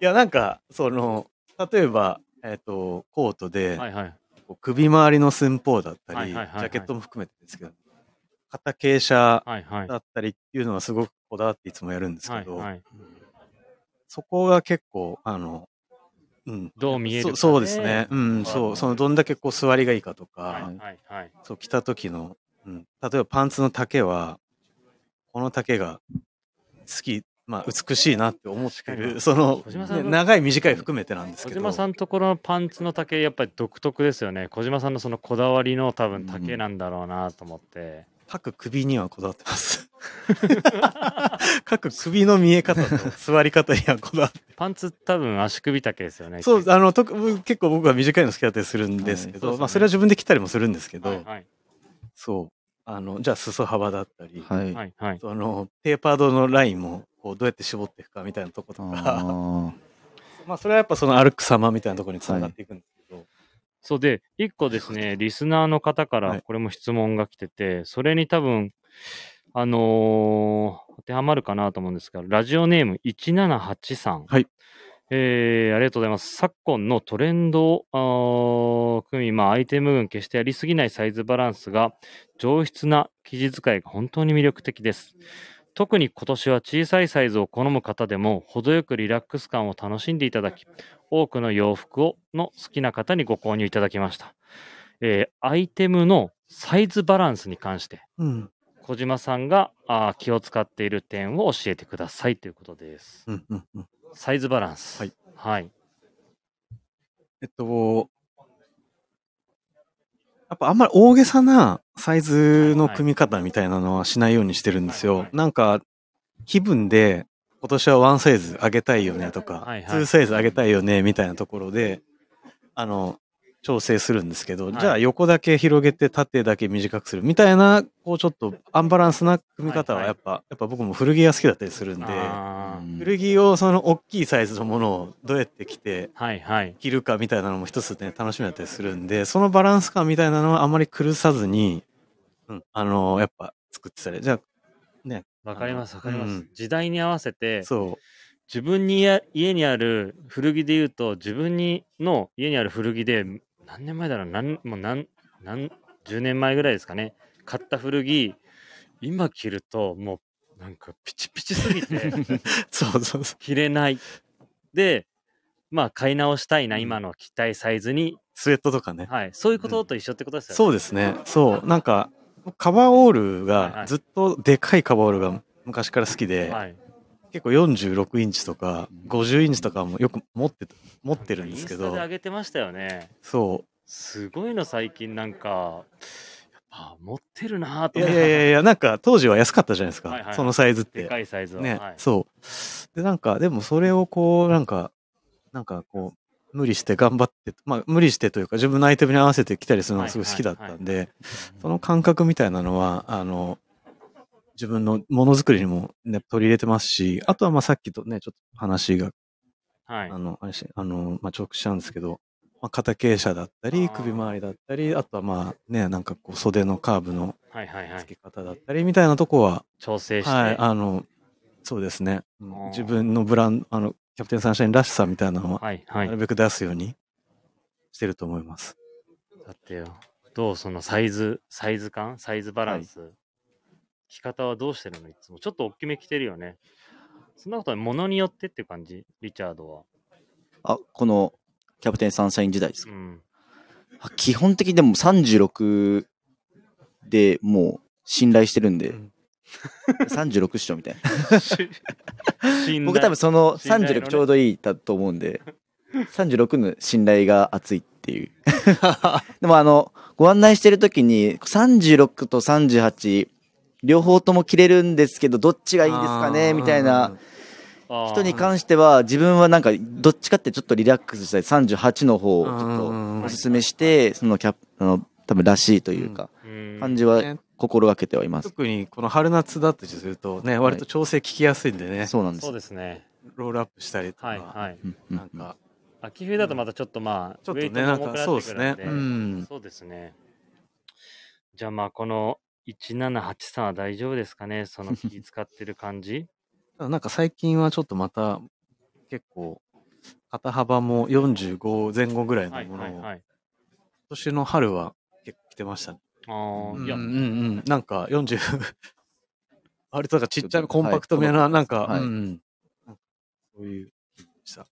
やなんかその例えば、えっとコートで、はいはい。こう首周りの寸法だったり、はいはいはいはいジャケットも含めてですけど、肩傾斜。だったりっていうのはすごくこだわっていつもやるんですけど、はいはい。そこが結構、あの、うん。どう見えるかねそそうですね。うん、そう。そのどんだけこう座りがいいかとか、はいはいはい。そう着た時の、うん。例えばパンツの丈は、この丈が好き、まあ美しいなって思ってる、にその、小島さんのね長い短い含めてなんです小けど。島さんところのパンツの丈、やっぱり独特ですよね。小島さんのそのこだわりの多分丈なんだろうなと思って。各首にはこだわってます。各首の見え方と座り方にはこだわって。パンツ多分足首丈ですよね。そう、あの、とく結構僕は短いの好きだったりするんですけど、はいまあそれは自分で着たりもするんですけど、はいはいそう。あの、じゃあ裾幅だったり、はい。はいはい。あの、テーパードのラインも、こう、どうやって絞っていくかみたいなとことか、あまあそれはやっぱその歩く様みたいなところにつながっていくんですそうで、一個ですね、リスナーの方かはいらこれも質問が来てて、それに多分、あのー当てはまるかなと思うんですが、ラジオネーム1783。はい。えーありがとうございます。昨今のトレンドを組み、まあ、アイテム群決してやりすぎないサイズバランスが、上質な生地使いが本当に魅力的です。特に今年は小さいサイズを好む方でも、程よくリラックス感を楽しんでいただき、多くの洋服をの好きな方にご購入いただきました。えーアイテムのサイズバランスに関して、うん。小島さんがあー気を使っている点を教えてくださいということです。うん、うん、うん。サイズバランス。はい。はい。えっと、やっぱあんまり大げさなサイズの組み方みたいなのはしないようにしてるんですよ。なんか、気分で今年はワンサイズ上げたいよねとか、ツーサイズ上げたいよねみたいなところで、あの、調整するんですけど、はい。じゃあ横だけ広げて縦だけ短くするみたいな、こうちょっとアンバランスな組み方ははいはい。やっぱ、やっぱ僕も古着が好きだったりするんで、古着をその大きいサイズのものをどうやって着て、はいはい。着るかみたいなのも一つね、楽しみだったりするんで、そのバランス感みたいなのはあまり崩さずに、うん、あのやっぱ作ってたり、じゃあ、ね、わかりますわかります、うん。時代に合わせてそ自分にや家にある古着で言うと自分にの家にある古着で何年前だろう？何もう何何10年前ぐらいですかね買った古着今着るともうなんかピチピチすぎてう。[laughs] そうそうそう。着れないでまあ買い直したいな、うん今の着たいサイズにスウェットとかね。はいそういうことと一緒ってことですよね、そうですね。そう。なんか、カバーオールが、ずっとでかいカバーオールが昔から好きで、はい結構46インチとか50インチとかもよく持ってた持ってるんですけど。インスタで上げてましたよね。そすごいの最近なんかやっぱ持ってるなと思って。やいやいやいやなんか当時は安かったじゃないですか、はいはいそのサイズって。でかいサイズは、ね、はい、そう。でなんかでもそれをこうなんかなんかこう無理して頑張ってまあ無理してというか自分のアイテムに合わせてきたりするのがすごい好きだったんで、その感覚みたいなのはあの自分のものづくりにも、ね、取り入れてますしあとはまあさっきとねちょっと話がはい。あの、あれし、あの、まあ、直視したんですけど、まあ、肩傾斜だったり、首周りだったり、あとはまあね、なんかこう袖のカーブのはいはいはい。付け方だったりみたいなとこは、調整して、はい、あの、そうですね。自分のブランド、あの、キャプテンサンシャインらしさみたいなのは、はいはないるべく出すようにしてると思います。だってよ。どうそのサイズサイズ感？サイズバランス、着方はどうしてるの？いつも。ちょっと大きめ着てるよね。そんなことはものによってっていう感じ？リチャードは。あ、このキャプテンサンシャイン時代ですか、うん。あ基本的にでも36でもう信頼してるんで、うん。36っしょみたいな。僕多分その信頼のね。36ちょうどいいだと思うんで、36の信頼が厚いっていう。[laughs] でもあの、ご案内してる時に36と38、両方とも着れるんですけど、どっちがいいですかねみたいな人に関しては、自分はなんか、どっちかってちょっとリラックスしたい。38の方をちょっうんとおすすめして、そのキャップ、あの、多分らしいというか、うん。感じはね。心がけてはいます。特にこの春夏だったりするとね、割と調整効きやすいんでね、そうなんです。そう。ですね。ロールアップしたりとか、はいはい。なんか、秋冬だとまたちょっとまあ、ちょっとねなんかも重くなそうですねってくるんで。うん。そうですね。じゃあまあこの1783は大丈夫ですかね？その気 [laughs] 使ってる感じ？なんか最近はちょっとまた結構肩幅も45前後ぐらいのはいものを、はいはい今年の春は結構着てましたね。あーいやうんうんうん。なんか40 [laughs] 割となんかちっちゃいコンパクトめな、はいなんか、はいうんそういうした。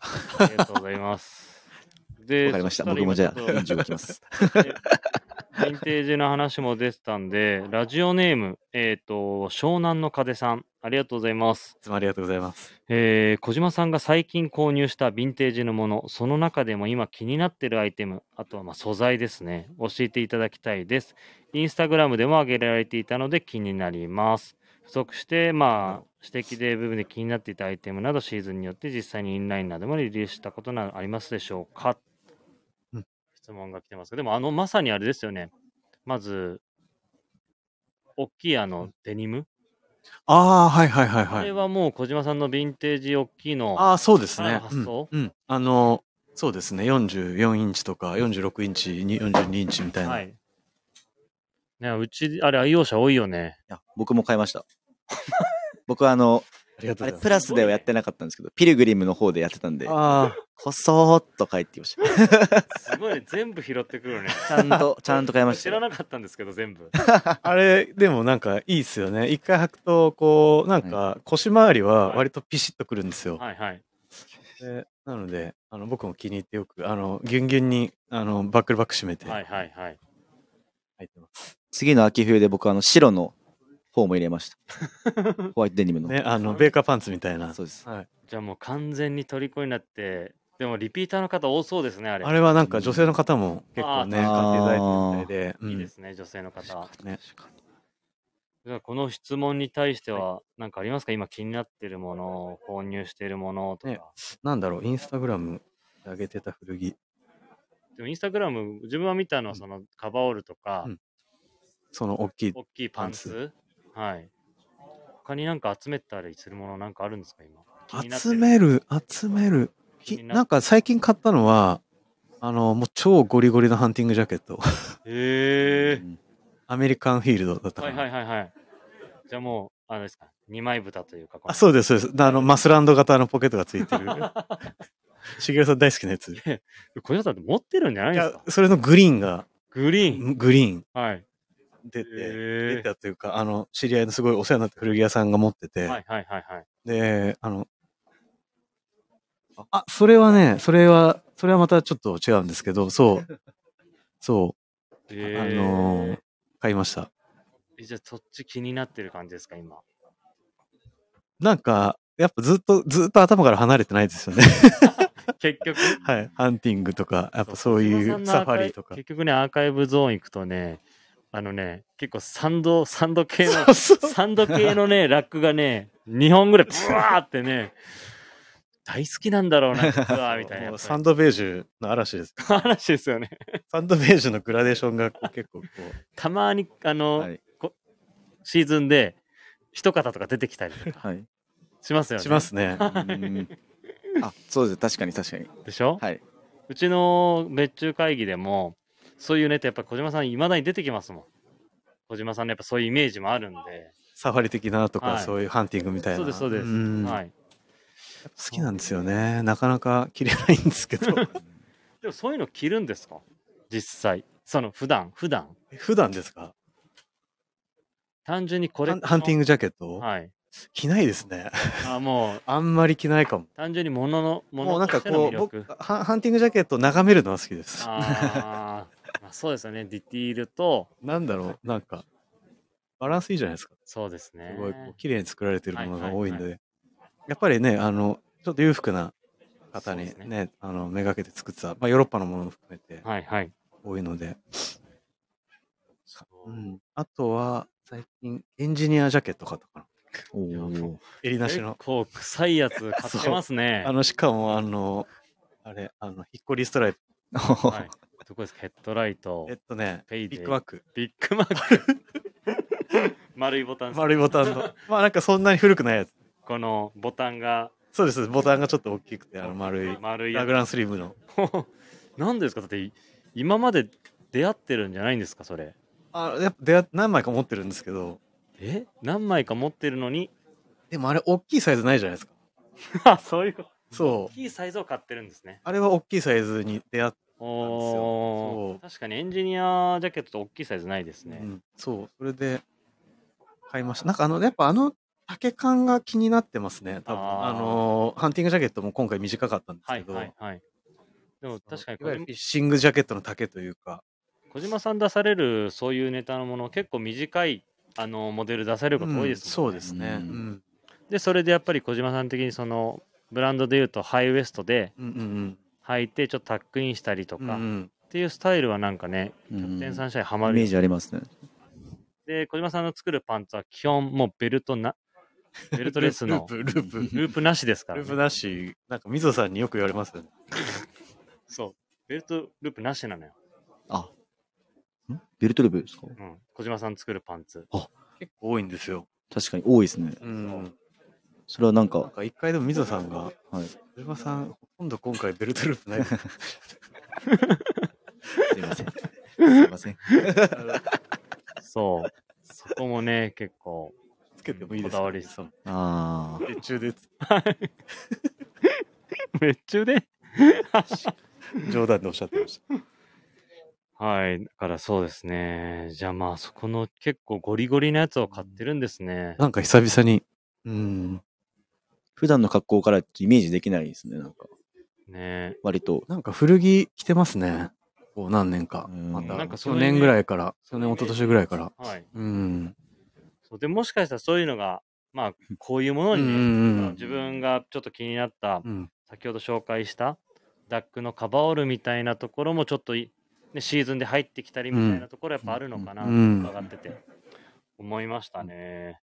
[laughs] ありがとうございます。で、わかりました。僕もじゃあ、今ちょっと45きます。[laughs] ヴィンテージの話も出てたんで、ラジオネーム、えっ、と、湘南の風さん、ありがとうございます。いつもありがとうございます。えー小島さんが最近購入したヴィンテージのもの、その中でも今気になってるアイテム、あとはまあ素材ですね、教えていただきたいです。インスタグラムでも上げられていたので気になります。不足して、まあ、指摘で部分で気になっていたアイテムなどシーズンによって実際にインラインなどもリリースしたことなどありますでしょうか、うん質問が来てますけど、でもあの、まさにあれですよね。まず、大きいあのデニム、ああ、はいはいはいあはい。れはもう小島さんのヴィンテージ大きいの、ああ、そうですあね。発想うん、うんあの、そうですね。44インチとか46インチ、に42インチみたいな。はい。ね、うち、あれ、愛用者多いよね。いや僕も買いました。僕はあの、ありがとあれうございます。プラスではやってなかったんですけど、ピルグリムの方でやってたんで、あこそーっと帰ってきました。[laughs] すごいね、全部拾ってくるね。ちゃんと、[laughs] ちゃんと買いましたよ。知らなかったんですけど、全部。あ、[laughs] あれ、でもなんかいいっすよね。一回履くと、こう、なんか腰回りは割とピシッとくるんですよ。はいはい。でなので、あの、僕も気に入ってよく、あの、ギュンギュンに、あの、バックルバック締めてはいはいはい。履いてます。次の秋冬で僕あの白の方も入れました。[laughs] ホワイトデニムの。ね、あの、ベーカーパンツみたいな。そうです。はい。じゃあもう完全に虜になって、でもリピーターの方多そうですね、あれ。あれはなんか女性の方も結構ね、買っていただいてるみたいで。うんいいですね、女性の方。ねじゃあこの質問に対しては、何かありますか？今気になってるもの、購入しているものとか。ねなんだろう、インスタグラムで上げてた古着。でもインスタグラム、自分は見たのはそのカバーオールとか、うんその大きい。大きいパンツ。はい。他になんか集めたりするものなんかあるんですか？今。集める、集める。なんか最近買ったのは、あの、もう超ゴリゴリのハンティングジャケット。へえうんアメリカンフィールドだったかな。はいはいはいはい。じゃあもあのですか、二枚蓋というか、あ、そうです、そうです。あの、マスランド型のポケットがついてる。しげるさん大好きなやつ。い小島さんって持ってるんじゃないですやか、それのグリーンが、グリーン。グリーンはい。出て、へ出たというか、あの、知り合いのすごいお世話になった古着屋さんが持ってて、ーはいはいはいはい。で、あの、あ、それはね、それは、それはまたちょっと違うんですけど、そう、[laughs] そう、えあのー買いました。えじゃあそっち気になってる感じですか、今？なんか、やっぱずっと、ずっと頭から離れてないですよね。[laughs] 結局？はい。ハンティングとか、やっぱそういうサファリとか。結局ね、アーカイブゾーン行くとね、あのね、結構サンド、サンド系の、サンド系のね、ラックがね、2本ぐらいブワーってね、大好きなんだろうな、実は、みたいな。サンドベージュの嵐です。[laughs] 話ですよね。サンドベージュのグラデーションが結構こう、たまに、あの、はい。シーズンで、一方とか出てきたりとかはい。しますよね。しますね。[laughs] うんあ、そうです。確かに確かに。でしょ、はい。うちの別注会議でも、そういうネタやっぱ小島さん、いまだに出てきますもん。小島さんのやっぱそういうイメージもあるんで。サファリ的なとか、はいそういうハンティングみたいな。そうです、そうです。んはい。好きなんですよね。なかなか着れないんですけど。でもそういうの着るんですか？実際。その普段、普段。普段ですか？単純にこれハンティングジャケット、はい。着ないですね。あもう、[laughs] あんまり着ないかも。単純に物の、もう物なんかこう、僕力。ハンハンティングジャケットを眺めるのは好きです。あーまあ、そうですよね。ディティールと、なんだろう、なんか、バランスいいじゃないですか。そうですねす。ごいこう綺麗に作られてるものが多いので、はいはやっぱりね、あの、ちょっと裕福な方にそうですね、あの、めがけて作ってた、まあヨーロッパのものも含めてはいはい。多いので、そううん。あとは、最近、エンジニアジャケット買ったかな。おお。結襟なしの。構臭いやつ買ってますね。[laughs] あの、しかも、あの、あれ、あの、ヒッコリーストライプ。はい。どこですか？ヘッドライトえっ、とね、ペイビッグマック。ビッグマック。[laughs] 丸いボタン。丸いボタンの。まあなんかそんなに古くないやつ。このボタンがそうです。ボタンがちょっと大きくて、あの丸い。丸いやラグランスリーブの。つ。[laughs] なんですか？だってい今まで出会ってるんじゃないんですか？それ。あ、やっぱ出会っ何枚か持ってるんですけど、え？何枚か持ってるのに？でもあれ大きいサイズないじゃないですか。あ [laughs] そういうこと。そう大。きいサイズを買ってるんですね。あれは大きいサイズに出会っおー確かにエンジニアジャケットと大きいサイズないですて、ね。うんそう。それで買いました。なんかあの、やっぱあの丈感が気になってますね。多分。あのーハンティングジャケットも今回短かったんですはいけど、はいはい。でも確かにフィッシングジャケットの丈というか、小島さん出されるそういうネタのもの結構短いあのモデル出されること多いですもんね。うんそうですね。ううんん。でそれでやっぱり小島さん的にそのブランドでいうとハイウエストでうんうん履いてちょっとタックインしたりとうん。か、っうんていうスタイルはなんかね、うんキャプテンサンシャインハマイメーる。ジありますね。で小島さんの作るパンツは基本もうベルトな [laughs] ベルトレスのループ、ループ。ループなしですから、ね。ループなし、なんかみぞさんによく言われますよね。[laughs] そう。ベルトループなしなのよ。あ。ん？ベルトループですか？うん。小島さん作るパンツ。結構多いんですよ。確かに多いですね。うん。それはなんなんか、か一回でもみぞさんが、はい。小島さん、今度今回ベルトループない？です [laughs] すいません。すいません。そう。そこもね、結構。つけてもいいですこだわりそうああ。熱中でめっちゃで？[laughs] 冗談でおっしゃってました。はい。だからそうですね。じゃあまあそこの結構ゴリゴリなやつを買ってるんですね。なんか久々に、うん、普段の格好からイメージできないですね。なんか、ね割と。なんか古着着てますね。こう何年か。うんまた、なんかそ去年ぐらいから、去年、一昨年ぐらいから。はい。うん。そうでもしかしたらそういうのが、まあこういうものにね、うん自分がちょっと気になった、うん。先ほど紹介したダックのカバーオールみたいなところもちょっとい、ね、シーズンで入ってきたりみたいなところやっぱあるのかな、うん伺ってて思いましたね。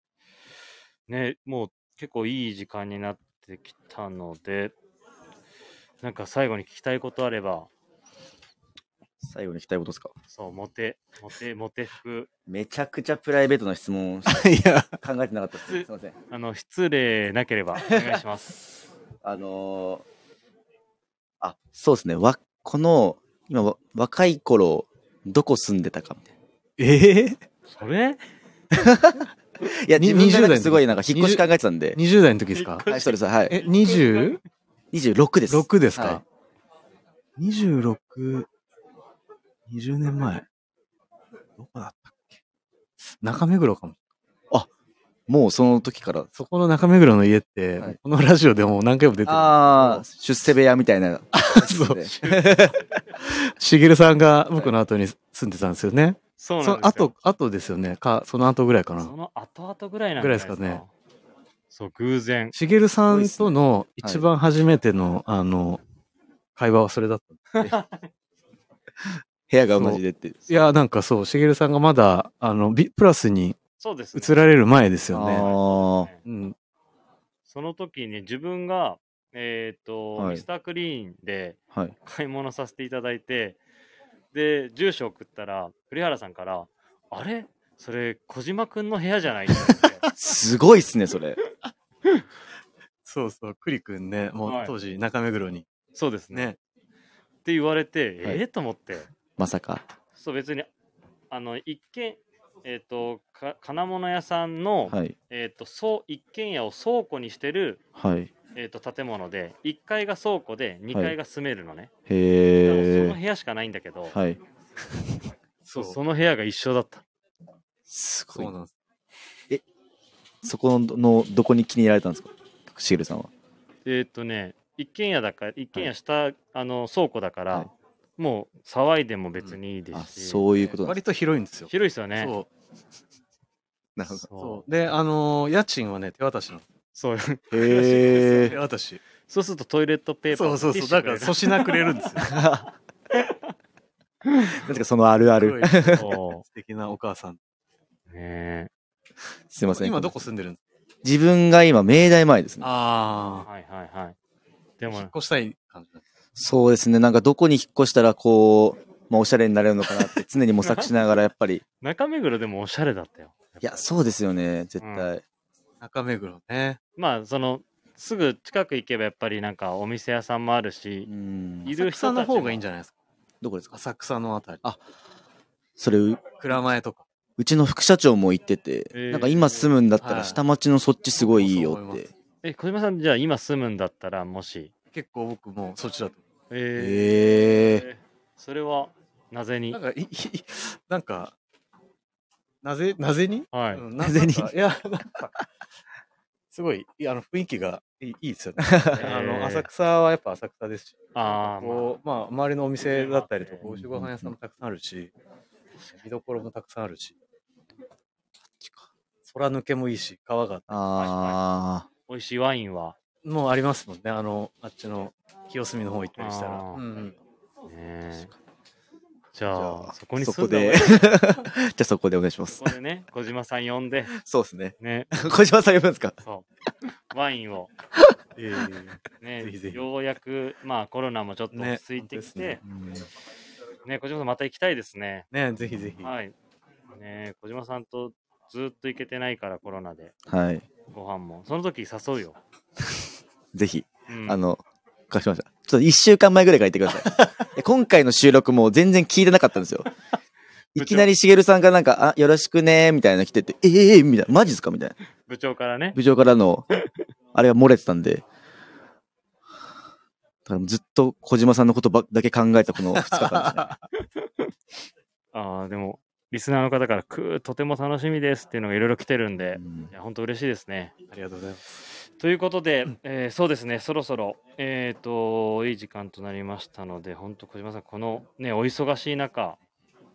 ね、もう結構いい時間になってきたので、なんか最後に聞きたいことあれば、最後に聞きたいことですか？そう、モテ、モテ、モテ服、めちゃくちゃプライベートな質問 [laughs] いや、考えてなかったです。すいません。あの、失礼なければお願いします。[laughs] あのー、あ、そうですね。わ、この、今わ、若い頃、どこ住んでたかみたいな。ええそれ？[laughs] いや、に自分がなん20代の時かすごいなんか引っ越し考えてたんで。20代の時ですか？はい、そうです。はい。え、26 26です。ですか、は ?26、20年前。どこだったっけ？中目黒かも。もうその時から。そこの中目黒の家って、はいこのラジオでも何回も出てる。ああ、出世部屋みたいな。[laughs] そう [laughs] しげるさんが僕の後に住んでたんですよね。そうそのなんですよ後、後ですよね。か、その後ぐらいかな。その後々ぐらいなんじゃないですかぐらいですかそう偶然しげるさんとの一番初めての、あの、会話はそれだった。[laughs] 部屋が同じでって。いや、なんかそう、しげるさんがまだ、あの、ビプラスにそうですね移られる前ですよね。あーうん。その時に自分がえっ、と、はいミスタークリーンではい。買い物させていただいてで住所送ったら栗原さんから「あれ？それ小島くんの部屋じゃない?」って言われてすごいっすね、それ。[laughs] そうそう、クリくんね、もうはい当時中目黒にそうですねね。って言われて、はいええと思ってまさか。そう別にあの一見えっ、とか金物屋さんの、はい。えっ、とそう一軒家を倉庫にしてるはい。えー、と建物で1階が倉庫で2階が住めるのね、だからそへえ。の部屋しかないんだけど、はい。[laughs] そうその部屋が一緒だったすごい。そうなんです。そこののどこに気に入られたんですか？しげるさんは。えっ、とね一軒家だから一軒家下、あの倉庫だから、はいもう騒いでも別にいいであ、すし、そういうことなんです割と広いんですよ。広いですよねそう。なるほど。そそう。で、あのー家賃はね、手渡しなの。そうへ手渡し。そうするとトイレットペーパーそうそうそう。だから粗品くれるんですよ。[laughs] なんですか、そのあるある。素敵なお母さん。うねすいません。今どこ住んでるんですか？自分が今、明大前ですね。あはいはいはいであ。も引っ越したい感じそうですね。なんかどこに引っ越したら、こう、まあ、おしゃれになれるのかなって [laughs] 常に模索しながら、やっぱり。中目黒でもおしゃれだったよいや、そうですよね。絶対。中目黒ね。まあそのすぐ近く行けばやっぱりなんかお店屋さんもあるしう、んい。浅る人たちも草の方がいいんじゃないですか？どこですか？浅草のあたり。あそれ、う蔵前とか。うちの副社長も言ってて、えーなんか今住むんだったはいら下町のそっちすごいいいよってそう思いま。え小島さんじゃあ今住むんだったらもし？結構僕もそっちだと。ええ。えそれはなぜに？なんか、い、いなんか、なぜ、なぜに？はい、うんなぜになんかいや、なんか、すごい、あの、雰囲気がいいいいですよね。[laughs] あえー。の、浅草はやっぱ浅草ですし、ああまあこう、まあ、周りのお店だったりとか、うん美味しいご飯屋さんもたくさんあるし、見どころもたくさんあるし、空抜けもいいし、川が、あ美味しいワインは。もうありますもんね。あの、あっちの清澄の方行ったりしたら。うんうん。ねえじあ。ゃあ、あそこにそこで。い [laughs] じゃあそこでお願いします。そ。こでね小島さん呼んで。[laughs] そうですね。ね。[laughs] 小島さん呼ぶんですか？そう。ワインを。えねようやくまあコロナもちょっとね落ち着いてきて。ね。小島さんまた行きたいですね。ね、ぜひぜひ。はい。ね小島さんとずっと行けてないからコロナで。はい。ご飯も。その時誘うよ、ぜひ、うん。あの、貸しました。ちょっと一週間前ぐらいから言ってください。[laughs] 今回の収録も全然聞いてなかったんですよ。いきなりしげるさんがなんか、あ、よろしくねみたいなの来てて、ええみたいな、マジっすかみたいな。部長からね部長からの、あれが漏れてたんで。だからずっと小島さんのことばだけ考えたこの2日間ですね。[laughs] ああでもリスナーの方からくーとても楽しみですっていうのがいろいろ来てるんで、うんいや本当嬉しいですねありがとうございます。ということで、えーそうですねそろそろえっ、といい時間となりましたので本当小島さんこのねお忙しい中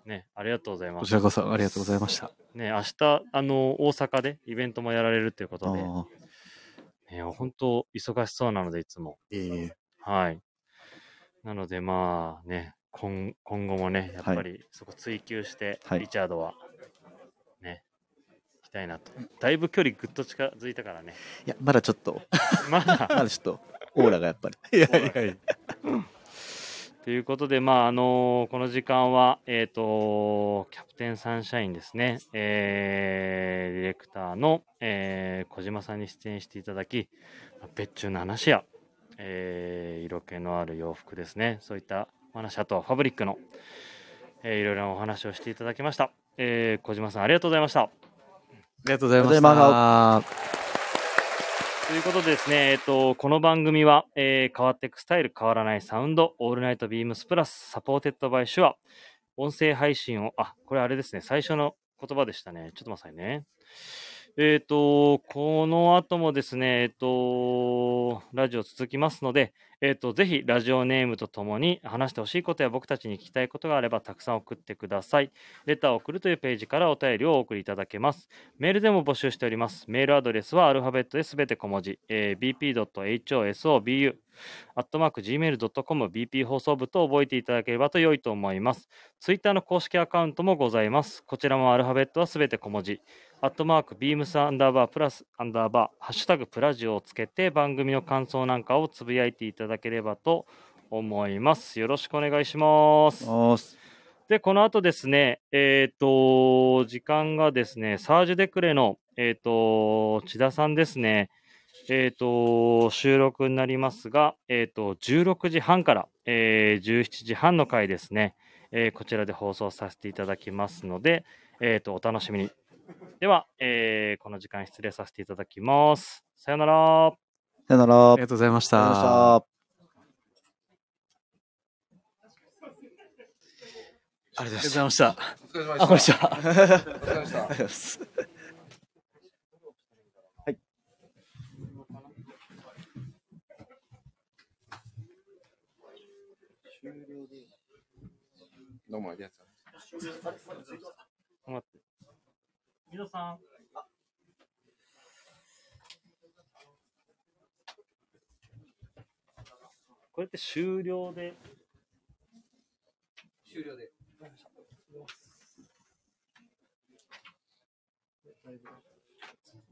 ねありがとうございます。こちらこそありがとうございました。ね明日あの大阪でイベントもやられるということで、あね、本当忙しそうなのでいつも。ええ。はい。なのでまあね今今後もねやっぱりそこ追求して、はい。リチャードは。ね行きたいなとだいぶ距離ぐっと近づいたからねーいや、まだちょっと、[laughs] まだ？[laughs] まだちょっと、オーラがやっぱり。いやいやいや。ということで、まああのこの時間は、えっ、と、キャプテンサンシャインですね、えーディレクターの、えー小島さんに出演していただき、別注の話や、えー色気のある洋服ですね、そういったお話、あとはファブリックの、えーいろいろなお話をしていただきました。えー小島さん、ありがとうございました。ありがとうございましありがといた。ということでですね、えっと、この番組は、えー変わっていくスタイル、変わらないサウンド、オールナイト BEAMS PLUS、 supported by SHURE、音声配信を、あ、これあれですね、最初の言葉でしたね。ちょっと待ってくださいね。えっ、と、この後もですね、えっ、と、ラジオ続きますので、えっ、と、ぜひラジオネームとともに話してほしいことや僕たちに聞きたいことがあればたくさん送ってください。レターを送るというページからお便りをお送りいただけます。メールでも募集しております。メールアドレスはアルファベットですべて小文字、えー bp.hosobu、アットマーク gmail.com、bp 放送部と覚えていただければと良いと思います。ツイッターの公式アカウントもございます。こちらもアルファベットはすべて小文字、アットマークビームスアンダーバープラスアンダーバー、ハッシュタグプラジオをつけて番組の感想なんかをつぶやいていただければと思います。よろしくお願いします。で、この後ですね、えっ、と、時間がですね、サージュ・デクレの、えっ、と、千田さんですね、えっ、と、収録になりますが、えっ、と、16時半から、えー17時半の回ですね、えーこちらで放送させていただきますので、えっ、と、お楽しみに。では、えーこの時間失礼させていただきます。さよなら。さよなら。ありがとうございましありがとうございまた。した。ありがとうございました。お疲れ様であ、こんにち。は。お疲れ様でした。ありがとうございます。はい。どうもありがとうございます。待って。皆さん。これって終了で？終了で。だいぶ。